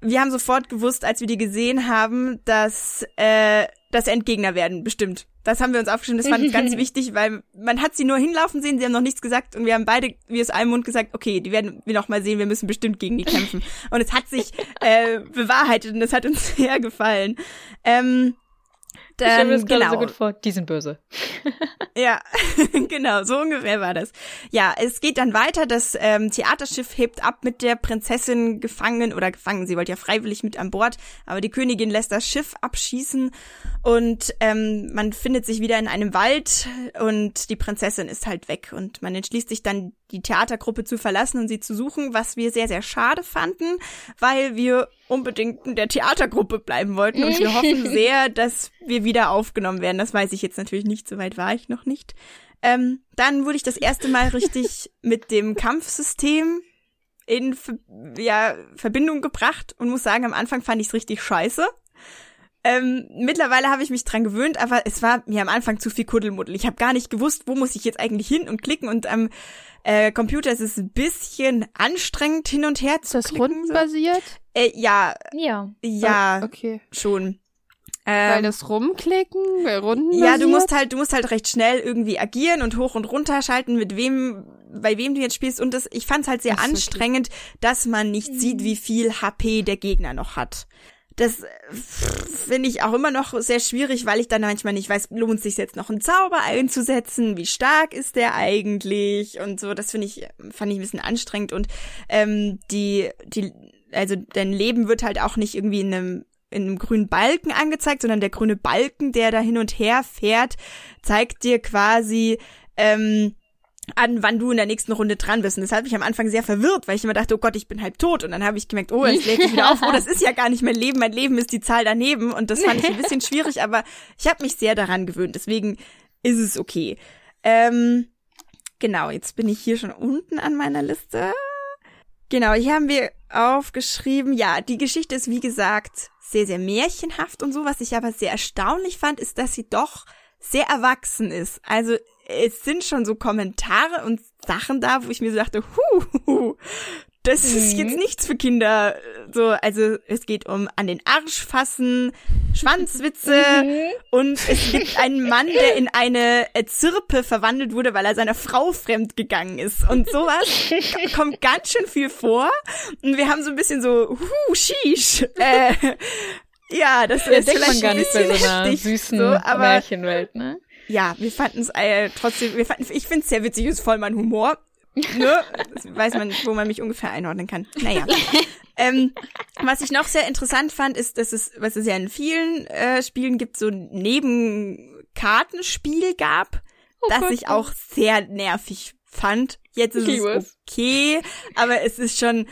S5: wir haben sofort gewusst, als wir die gesehen haben, dass äh, das Endgegner werden, bestimmt. Das haben wir uns aufgeschrieben, das fand ich ganz wichtig, weil man hat sie nur hinlaufen sehen, sie haben noch nichts gesagt und wir haben beide wie aus einem Mund gesagt, okay, die werden wir noch mal sehen, wir müssen bestimmt gegen die kämpfen. Und es hat sich äh, bewahrheitet und es hat uns sehr gefallen. Ähm,
S3: ich stelle mir
S5: dann,
S3: das
S5: genau.
S3: so gut vor. Die sind böse.
S5: Ja, genau, so ungefähr war das. Ja, es geht dann weiter. Das ähm, Theaterschiff hebt ab mit der Prinzessin gefangen oder gefangen. Sie wollte ja freiwillig mit an Bord, aber die Königin lässt das Schiff abschießen und ähm, man findet sich wieder in einem Wald und die Prinzessin ist halt weg und man entschließt sich dann die Theatergruppe zu verlassen und sie zu suchen, was wir sehr, sehr schade fanden, weil wir unbedingt in der Theatergruppe bleiben wollten und wir hoffen sehr, dass wir wieder aufgenommen werden. Das weiß ich jetzt natürlich nicht, so weit war ich noch nicht. Ähm, dann wurde ich das erste Mal richtig mit dem Kampfsystem in ja, Verbindung gebracht und muss sagen, am Anfang fand ich es richtig scheiße. Ähm, mittlerweile habe ich mich dran gewöhnt, aber es war mir am Anfang zu viel Kuddelmuddel. Ich habe gar nicht gewusst, wo muss ich jetzt eigentlich hin und klicken und am äh, Computer ist es ein bisschen anstrengend hin und her
S1: Ist
S5: zu
S1: das
S5: klicken. So.
S1: rundenbasiert?
S5: Äh, ja,
S3: Ja.
S5: ja,
S1: okay.
S5: schon.
S1: Weil
S5: Ähm,
S1: das Rumklicken, bei Runden
S5: ja, du musst halt, du musst halt recht schnell irgendwie agieren und hoch und runter schalten, mit wem, bei wem du jetzt spielst. Und das, ich fand's halt sehr
S1: so,
S5: anstrengend, dass man nicht sieht, wie viel HP der Gegner noch hat. Das finde ich auch immer noch sehr schwierig, weil ich dann manchmal nicht weiß, lohnt es sich jetzt noch einen Zauber einzusetzen? Wie stark ist der eigentlich? Und so, das finde ich, fand ich ein bisschen anstrengend. Und ähm, die, die, also dein Leben wird halt auch nicht irgendwie in einem in einem grünen Balken angezeigt, sondern der grüne Balken, der da hin und her fährt, zeigt dir quasi ähm, an, wann du in der nächsten Runde dran bist. Und das hat mich am Anfang sehr verwirrt, weil ich immer dachte, oh Gott, ich bin halb tot. Und dann habe ich gemerkt, oh, es lädt sich wieder auf. Oh, das ist ja gar nicht mein Leben. Mein Leben ist die Zahl daneben. Und das fand ich ein bisschen schwierig, aber ich habe mich sehr daran gewöhnt. Deswegen ist es okay. Ähm, genau, jetzt bin ich hier schon unten an meiner Liste. Genau, hier haben wir aufgeschrieben, ja, die Geschichte ist wie gesagt sehr, sehr märchenhaft und so. Was ich aber sehr erstaunlich fand, ist, dass sie doch sehr erwachsen ist. Also es sind schon so Kommentare und Sachen da, wo ich mir so dachte, hu, das ist jetzt nichts für Kinder. So, also es geht um an den Arsch fassen, Schwanzwitze und es gibt einen Mann, der in eine äh, Zirpe verwandelt wurde, weil er seiner Frau fremd gegangen ist. Und sowas kommt ganz schön viel vor. Und wir haben so ein bisschen so, hu, sheesh. Äh, ja, das
S3: Das
S5: ist vielleicht
S3: gar
S5: ein
S3: nicht bei
S5: bisschen
S3: so
S5: heftig,
S3: süßen
S5: so, aber
S3: Märchenwelt, ne?
S5: ja, wir fanden es äh, trotzdem, wir fanden, ich finde es sehr witzig, ist voll mein Humor. Ne? Weiß man, wo man mich ungefähr einordnen kann. Naja. ähm, was ich noch sehr interessant fand, ist, dass es, was es ja in vielen äh, Spielen gibt, so ein Nebenkartenspiel gab, das ich auch sehr nervig fand. Jetzt ist
S3: Ich
S5: es. okay, aber es ist schon.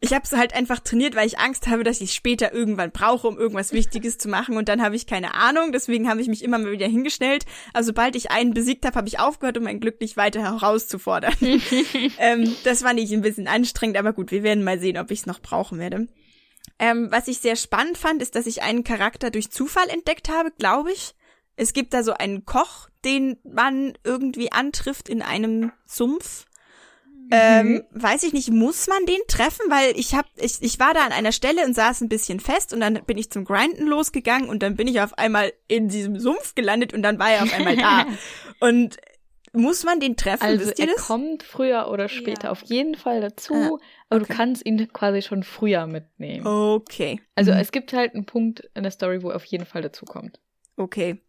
S5: Ich habe es halt einfach trainiert, weil ich Angst habe, dass ich es später irgendwann brauche, um irgendwas Wichtiges zu machen. Und dann habe ich keine Ahnung. Deswegen habe ich mich immer mal wieder hingestellt. Also sobald ich einen besiegt habe, habe ich aufgehört, um mein Glück nicht weiter herauszufordern. ähm, das fand ich ein bisschen anstrengend, aber gut, wir werden mal sehen, ob ich es noch brauchen werde. Ähm, was ich sehr spannend fand, ist, dass ich einen Charakter durch Zufall entdeckt habe, glaube ich. Es gibt da so einen Koch, den man irgendwie antrifft in einem Sumpf. Ähm, weiß ich nicht, muss man den treffen? Weil ich hab, ich, ich war da an einer Stelle und saß ein bisschen fest und dann bin ich zum Grinden losgegangen und dann bin ich auf einmal in diesem Sumpf gelandet und dann war er auf einmal da. Und muss man den treffen?
S3: Also
S5: Wisst ihr
S3: er
S5: das?
S3: kommt früher oder später
S2: Ja.
S3: auf jeden Fall dazu,
S5: Ah,
S3: aber du
S5: okay.
S3: kannst ihn quasi schon früher mitnehmen.
S5: Okay.
S3: Also
S5: Mhm.
S3: es gibt halt einen Punkt in der Story, wo er auf jeden Fall dazu kommt.
S5: Okay.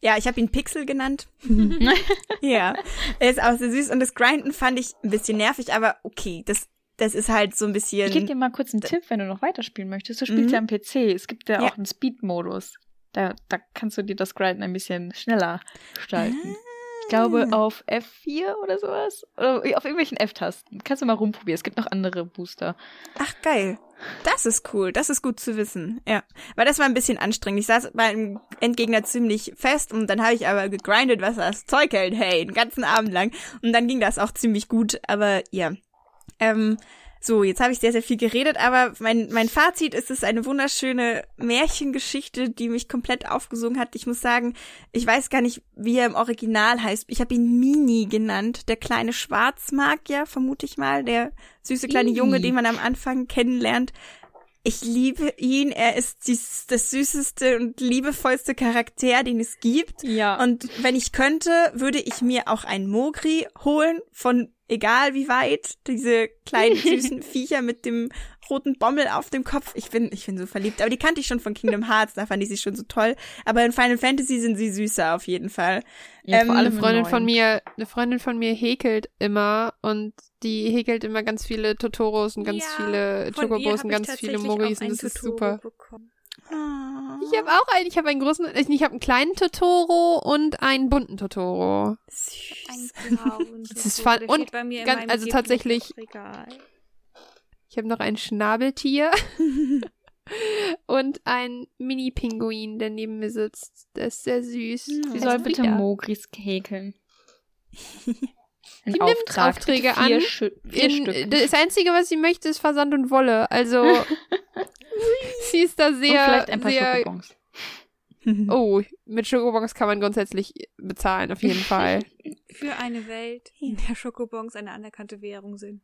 S5: Ja, ich habe ihn Pixel genannt. ja. Er ist auch sehr süß und das Grinden fand ich ein bisschen nervig, aber okay, das, das ist halt so ein bisschen.
S3: Ich gebe dir mal kurz einen Tipp, wenn du noch weiterspielen möchtest. Du spielst
S5: Mhm.
S3: ja am PC. Es gibt ja,
S5: Ja.
S3: auch einen Speed-Modus. Da, da kannst du dir das Grinden ein bisschen schneller gestalten. Ich glaube
S5: Ah.
S3: auf F4 oder sowas. Oder auf irgendwelchen F-Tasten. Kannst du mal rumprobieren. Es gibt noch andere Booster.
S5: Ach, geil. Das ist cool. Das ist gut zu wissen. Ja. Weil das war ein bisschen anstrengend. Ich saß beim Endgegner ziemlich fest und dann habe ich aber gegrindet, was das Zeug hält. Hey, den ganzen Abend lang. Und dann ging das auch ziemlich gut. Aber ja. Ähm, so, jetzt habe ich sehr, sehr viel geredet, aber mein, mein Fazit ist, es ist eine wunderschöne Märchengeschichte, die mich komplett aufgesogen hat. Ich muss sagen, ich weiß gar nicht, wie er im Original heißt. Ich habe ihn Mini genannt. Der kleine Schwarzmagier, vermute ich mal. Der süße kleine. Junge, den man am Anfang kennenlernt. Ich liebe ihn. Er ist dies, das süßeste und liebevollste Charakter, den es gibt.
S3: Ja.
S5: Und wenn ich könnte, würde ich mir auch ein Mogri holen von egal wie weit. Diese kleinen süßen Viecher mit dem roten Bommel auf dem Kopf. Ich bin, ich bin so verliebt. Aber die kannte ich schon von Kingdom Hearts, da fand ich sie schon so toll. Aber in Final Fantasy sind sie süßer auf jeden Fall.
S3: ja,
S5: ähm,
S3: vor
S1: Eine
S3: allem im
S1: Freundin
S3: Neuen.
S1: von mir, eine Freundin von mir häkelt immer und die häkelt immer ganz viele Totoros und ganz
S2: Ja,
S1: viele Chocobos und ganz viele Moris und das ist super.
S2: bekommen.
S1: Ich habe auch einen, ich habe einen großen, ich habe einen kleinen Totoro und einen bunten Totoro.
S2: Ein
S5: süß.
S2: blauen
S1: Das ist fun- und ganz- also tatsächlich-. Ich habe noch ein Schnabeltier und einen Mini-Pinguin, der neben mir sitzt. Der ist sehr süß.
S3: Sie
S1: Der
S3: soll bitte Mogris häkeln.
S1: Die nimmt
S3: Auftrag,
S1: Aufträge
S3: bitte vier
S1: an
S3: vier
S1: In,
S3: Stück.
S1: das Einzige, was sie möchte, ist Versand und Wolle. Also sie ist da
S3: Und
S1: sehr,
S3: vielleicht ein paar
S1: sehr.
S3: Schokobons.
S1: Oh, mit Schokobons kann man grundsätzlich bezahlen, auf jeden Fall.
S2: Für eine Welt, in der Schokobons eine anerkannte Währung sind.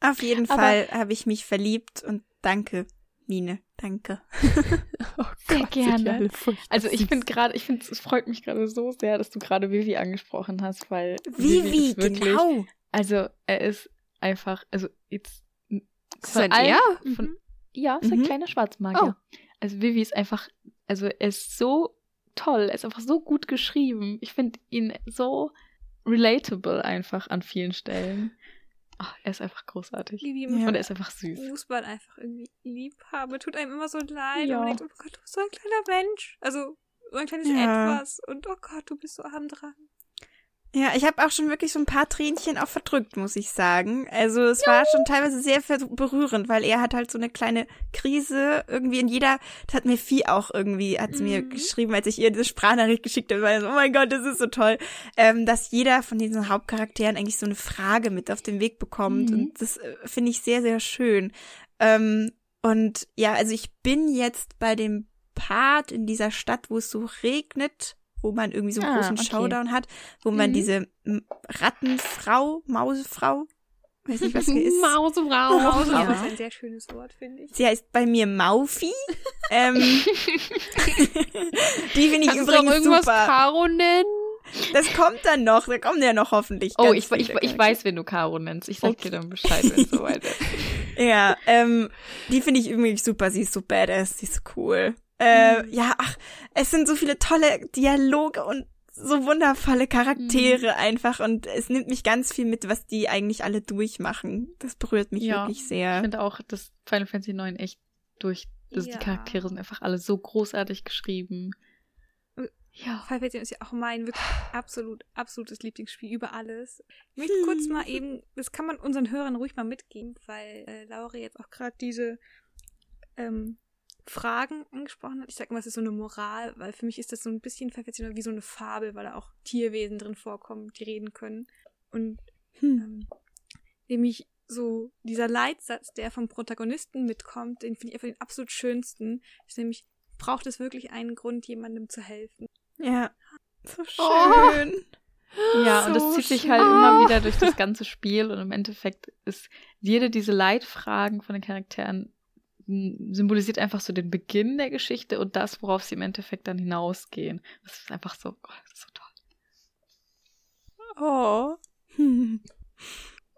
S5: Auf jeden
S3: Aber-
S5: Fall habe ich mich verliebt und danke, Mine. Danke.
S1: Oh
S3: Sehr
S1: Gott,
S3: gerne. Also ich finde gerade, ich finde, es freut mich gerade so sehr, dass du gerade Vivi angesprochen hast, weil
S5: Vivi,
S3: ist wirklich,
S5: genau.
S3: also er ist einfach, also jetzt
S1: Ist das ein Er?
S3: Von, ja, ist ein
S5: Mhm.
S3: kleiner Schwarzmagier. Also Vivi ist einfach, also er ist so toll, er ist einfach so gut geschrieben. Ich finde ihn so relatable einfach an vielen Stellen. Ach, er ist einfach großartig.
S4: Wie
S5: Ja.
S3: Und er ist einfach süß.
S4: Fußball einfach irgendwie lieb habe. Tut einem immer so leid.
S3: Ja.
S4: Und man denkt, oh Gott, du bist so ein kleiner Mensch. Also, so ein kleines
S5: Ja.
S4: Etwas. Und oh Gott, du bist so arm dran.
S5: Ja, ich habe auch schon wirklich so ein paar Tränchen auch verdrückt, muss ich sagen. Also es war schon teilweise sehr berührend, weil er hat halt so eine kleine Krise irgendwie in jeder, das hat mir Vieh auch irgendwie, hat sie mir
S4: Mhm.
S5: geschrieben, als ich ihr diese Sprachnachricht geschickt habe, weil so, oh mein Gott, das ist so toll, ähm, dass jeder von diesen Hauptcharakteren eigentlich so eine Frage mit auf den Weg bekommt
S3: Mhm.
S5: und das äh, finde ich sehr, sehr schön. Ähm, und ja, also ich bin jetzt bei dem Part in dieser Stadt, wo es so regnet, wo man irgendwie so einen
S3: Ah,
S5: großen
S3: okay.
S5: Showdown hat, wo man
S3: Mhm.
S5: diese Rattenfrau, Mausefrau, weiß nicht, was sie ist.
S1: Mausefrau.
S4: Mausefrau
S5: Ja.
S4: ist ein sehr schönes Wort, finde ich.
S5: Sie heißt bei mir Maufi. ähm, die finde ich
S1: Kannst du auch
S5: übrigens
S1: irgendwas
S5: super.
S1: Caro nennen?
S5: Das kommt dann noch, da kommen ja noch hoffentlich.
S3: Oh, ich, ich, ich weiß, wen du Caro nennst. Ich sag
S5: Okay.
S3: dir dann Bescheid, wenn es soweit ist.
S5: Ja, ähm, die finde ich irgendwie super. Sie ist so badass, sie ist so cool. Äh,
S3: Mhm.
S5: Ja, ach, es sind so viele tolle Dialoge und so wundervolle Charaktere
S3: Mhm.
S5: einfach und es nimmt mich ganz viel mit, was die eigentlich alle durchmachen. Das berührt mich
S3: Ja,
S5: wirklich
S3: Ich
S5: sehr.
S3: finde auch, dass Final Fantasy IX echt durch, also
S4: Ja.
S3: die Charaktere sind einfach alle so großartig geschrieben.
S4: Äh,
S3: Ja.
S4: Final Fantasy ist ja auch mein wirklich absolut, absolutes Lieblingsspiel über alles. Ich möchte kurz mal eben, das kann man unseren Hörern ruhig mal mitgeben, weil äh, Laura jetzt auch gerade diese ähm, Fragen angesprochen hat. Ich sag immer, es ist so eine Moral, weil für mich ist das so ein bisschen Fantasy wie so eine Fabel, weil da auch Tierwesen drin vorkommen, die reden können. Und
S5: Hm.
S4: ähm, nämlich so dieser Leitsatz, der vom Protagonisten mitkommt, den finde ich einfach den absolut schönsten, ist nämlich, braucht es wirklich einen Grund, jemandem zu helfen?
S5: Ja, so
S1: Oh.
S5: schön.
S3: Ja, und
S5: So
S3: das zieht sich halt immer wieder durch das ganze Spiel und im Endeffekt ist jede diese Leitfragen von den Charakteren symbolisiert einfach so den Beginn der Geschichte und das, worauf sie im Endeffekt dann hinausgehen. Das ist einfach so, oh, das ist so toll.
S5: Oh. Hm.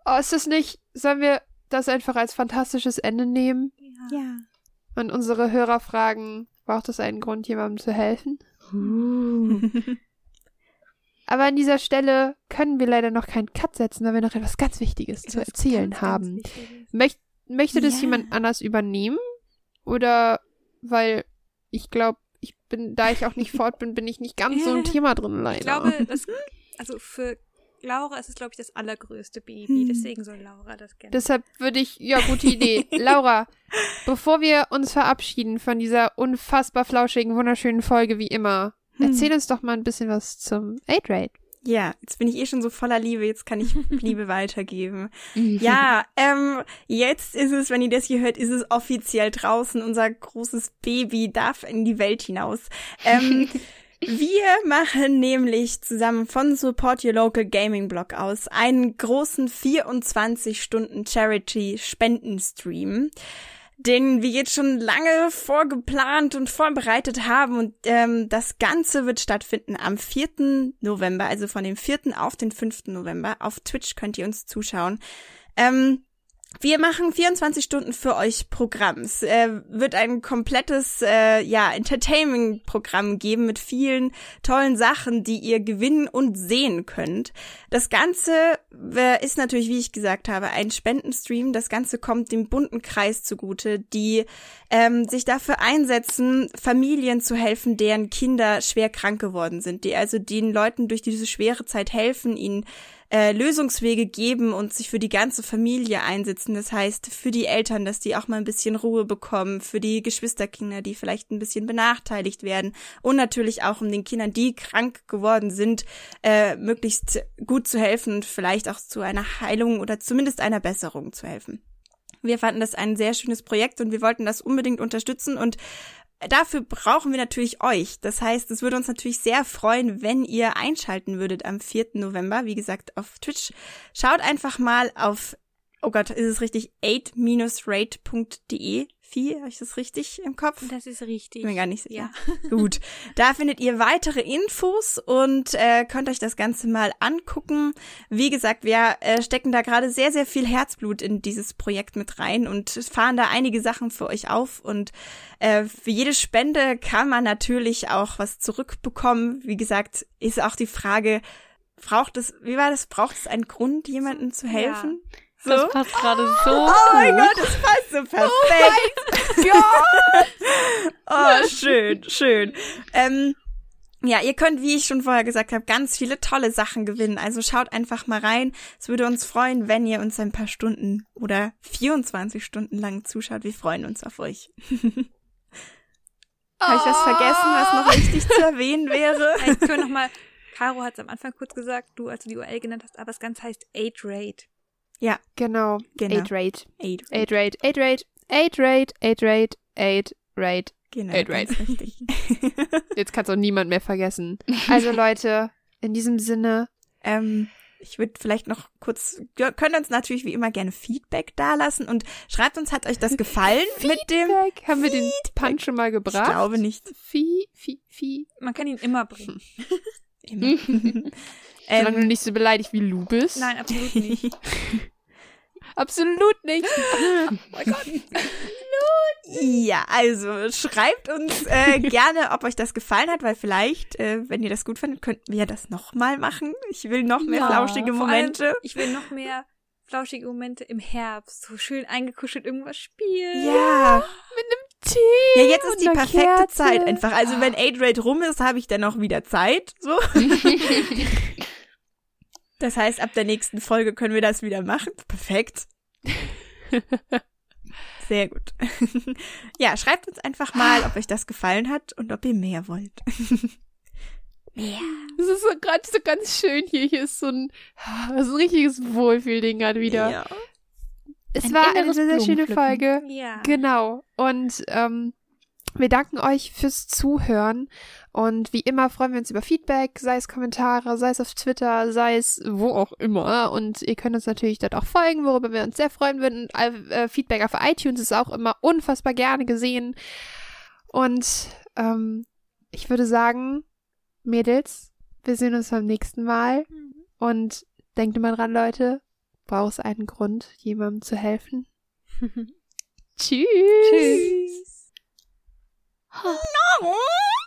S1: Oh, ist das nicht, sollen wir das einfach als fantastisches Ende nehmen
S5: Ja.
S1: und unsere Hörer fragen, braucht es einen Grund, jemandem zu helfen? Aber an dieser Stelle können wir leider noch keinen Cut setzen, weil wir noch etwas ganz Wichtiges zu
S4: Etwas
S1: erzählen
S4: ganz, ganz
S1: haben.
S4: Wichtiges.
S1: Möcht, möchte das
S5: Ja.
S1: jemand anders übernehmen? Oder weil ich glaube, ich bin, da ich auch nicht fort bin, bin ich nicht ganz so im Thema drin leider.
S4: Ich glaube, das, also für Laura ist es, glaube ich, das allergrößte Baby.
S5: Hm.
S4: Deswegen soll Laura das gerne.
S1: Deshalb würde ich, ja, gute Idee. Laura, bevor wir uns verabschieden von dieser unfassbar flauschigen, wunderschönen Folge wie immer,
S5: Hm.
S1: erzähl uns doch mal ein bisschen was zum Aid-Rate.
S5: Ja, jetzt bin ich eh schon so voller Liebe, jetzt kann ich Liebe weitergeben. Ja, ähm, jetzt ist es, wenn ihr das hier hört, ist es offiziell draußen. Unser großes Baby darf in die Welt hinaus. Ähm, wir machen nämlich zusammen von Support Your Local Gaming Blog aus einen großen 24 Stunden Charity Spendenstream den wir jetzt schon lange vorgeplant und vorbereitet haben. Und ähm, das Ganze wird stattfinden am 4. November, also von dem 4. auf den 5. November. Auf Twitch könnt ihr uns zuschauen. Ähm, wir machen 24 Stunden für euch Programm. Es äh, wird ein komplettes äh, ja, Entertainment-Programm geben mit vielen tollen Sachen, die ihr gewinnen und sehen könnt. Das Ganze äh, ist natürlich, wie ich gesagt habe, ein Spendenstream. Das Ganze kommt dem bunten Kreis zugute, die ähm, sich dafür einsetzen, Familien zu helfen, deren Kinder schwer krank geworden sind, die also den Leuten durch diese schwere Zeit helfen, ihnen äh, Lösungswege geben und sich für die ganze Familie einsetzen. Das heißt, für die Eltern, dass die auch mal ein bisschen Ruhe bekommen, für die Geschwisterkinder, die vielleicht ein bisschen benachteiligt werden und natürlich auch um den Kindern, die krank geworden sind, äh, möglichst gut zu helfen und vielleicht auch zu einer Heilung oder zumindest einer Besserung zu helfen. Wir fanden das ein sehr schönes Projekt und wir wollten das unbedingt unterstützen und Dafür brauchen wir natürlich euch. Das heißt, es würde uns natürlich sehr freuen, wenn ihr einschalten würdet am 4. November, wie gesagt, auf Twitch. Schaut einfach mal auf oh Gott, ist es richtig? 8-rate.de. Vieh, habe ich das richtig im Kopf?
S4: Das ist richtig.
S5: Bin mir gar nicht sicher.
S4: Ja.
S5: Gut. Da findet ihr weitere Infos und äh, könnt euch das Ganze mal angucken. Wie gesagt, wir äh, stecken da gerade sehr, sehr viel Herzblut in dieses Projekt mit rein und fahren da einige Sachen für euch auf. Und äh, für jede Spende kann man natürlich auch was zurückbekommen. Wie gesagt, ist auch die Frage, braucht es, wie war das, braucht es einen Grund, jemandem zu helfen? So?
S3: Das passt gerade so
S5: Oh mein
S3: gut.
S5: Gott, das passt so perfekt. oh, schön, schön. Ähm, ja, ihr könnt, wie ich schon vorher gesagt habe, ganz viele tolle Sachen gewinnen. Also schaut einfach mal rein. Es würde uns freuen, wenn ihr uns ein paar Stunden oder 24 Stunden lang zuschaut. Wir freuen uns auf euch. Habe ich was vergessen, was noch wichtig zu erwähnen wäre?
S4: Ich können noch mal, Caro hat es am Anfang kurz gesagt, du, als du die URL genannt hast, aber das Ganze heißt 8rate.
S5: Ja,
S1: Genau.
S5: Genau.
S1: 8-Rate.
S5: Eight.
S1: 8-Rate. 8-Rate. 8-Rate. 8-Rate. 8-Rate.
S5: Genau,
S1: Eight
S5: ganz
S1: Rate.
S5: richtig.
S1: Jetzt kann's auch niemand mehr vergessen. Also Leute, in diesem Sinne,
S5: Ähm, ich würde vielleicht noch kurz, ihr könnt uns natürlich wie immer gerne Feedback dalassen und schreibt uns, hat euch das gefallen mit dem?
S1: Feedback. Haben wir den Punch schon mal
S5: Ich
S1: gebracht?
S5: glaube nicht.
S1: Vieh, Vieh, Vieh.
S4: Man kann ihn immer bringen.
S5: Immer.
S1: Solange du
S5: ähm,
S1: nicht so beleidigt wie Lu bist.
S4: Nein, absolut nicht.
S1: Absolut nicht.
S5: ja, also schreibt uns äh, gerne, ob euch das gefallen hat, weil vielleicht, äh, wenn ihr das gut findet, könnten wir das nochmal machen. Ich will noch mehr
S3: Ja,
S5: flauschige
S4: Vor allem,
S5: Momente.
S4: ich will noch mehr flauschige Momente im Herbst. So schön eingekuschelt irgendwas spielen.
S5: Ja.
S1: Tee
S5: Ja, jetzt ist die perfekte
S1: Kerze.
S5: Zeit einfach. Also wenn 8-Rate rum ist, habe ich dann noch wieder Zeit. So. Das heißt, ab der nächsten Folge können wir das wieder machen. Perfekt. Sehr gut. Ja, schreibt uns einfach mal, ob euch das gefallen hat und ob ihr mehr wollt.
S1: Das ist so gerade so ganz schön hier. Hier ist so ein, so ein richtiges Wohlfühlding gerade wieder.
S5: Ja.
S1: Es
S3: Ein
S1: war eine sehr, sehr schöne. Folge.
S4: Ja.
S1: Genau. Und ähm, wir danken euch fürs Zuhören. Und wie immer freuen wir uns über Feedback, sei es Kommentare, sei es auf Twitter, sei es wo auch immer. Und ihr könnt uns natürlich dort auch folgen, worüber wir uns sehr freuen würden. Äh, Feedback auf iTunes ist auch immer unfassbar gerne gesehen. Und ähm, ich würde sagen, Mädels, wir sehen uns beim nächsten Mal. Und denkt immer dran, Leute, brauchst einen Grund, jemandem zu helfen. Tschüss.
S4: Tschüss.
S5: Oh.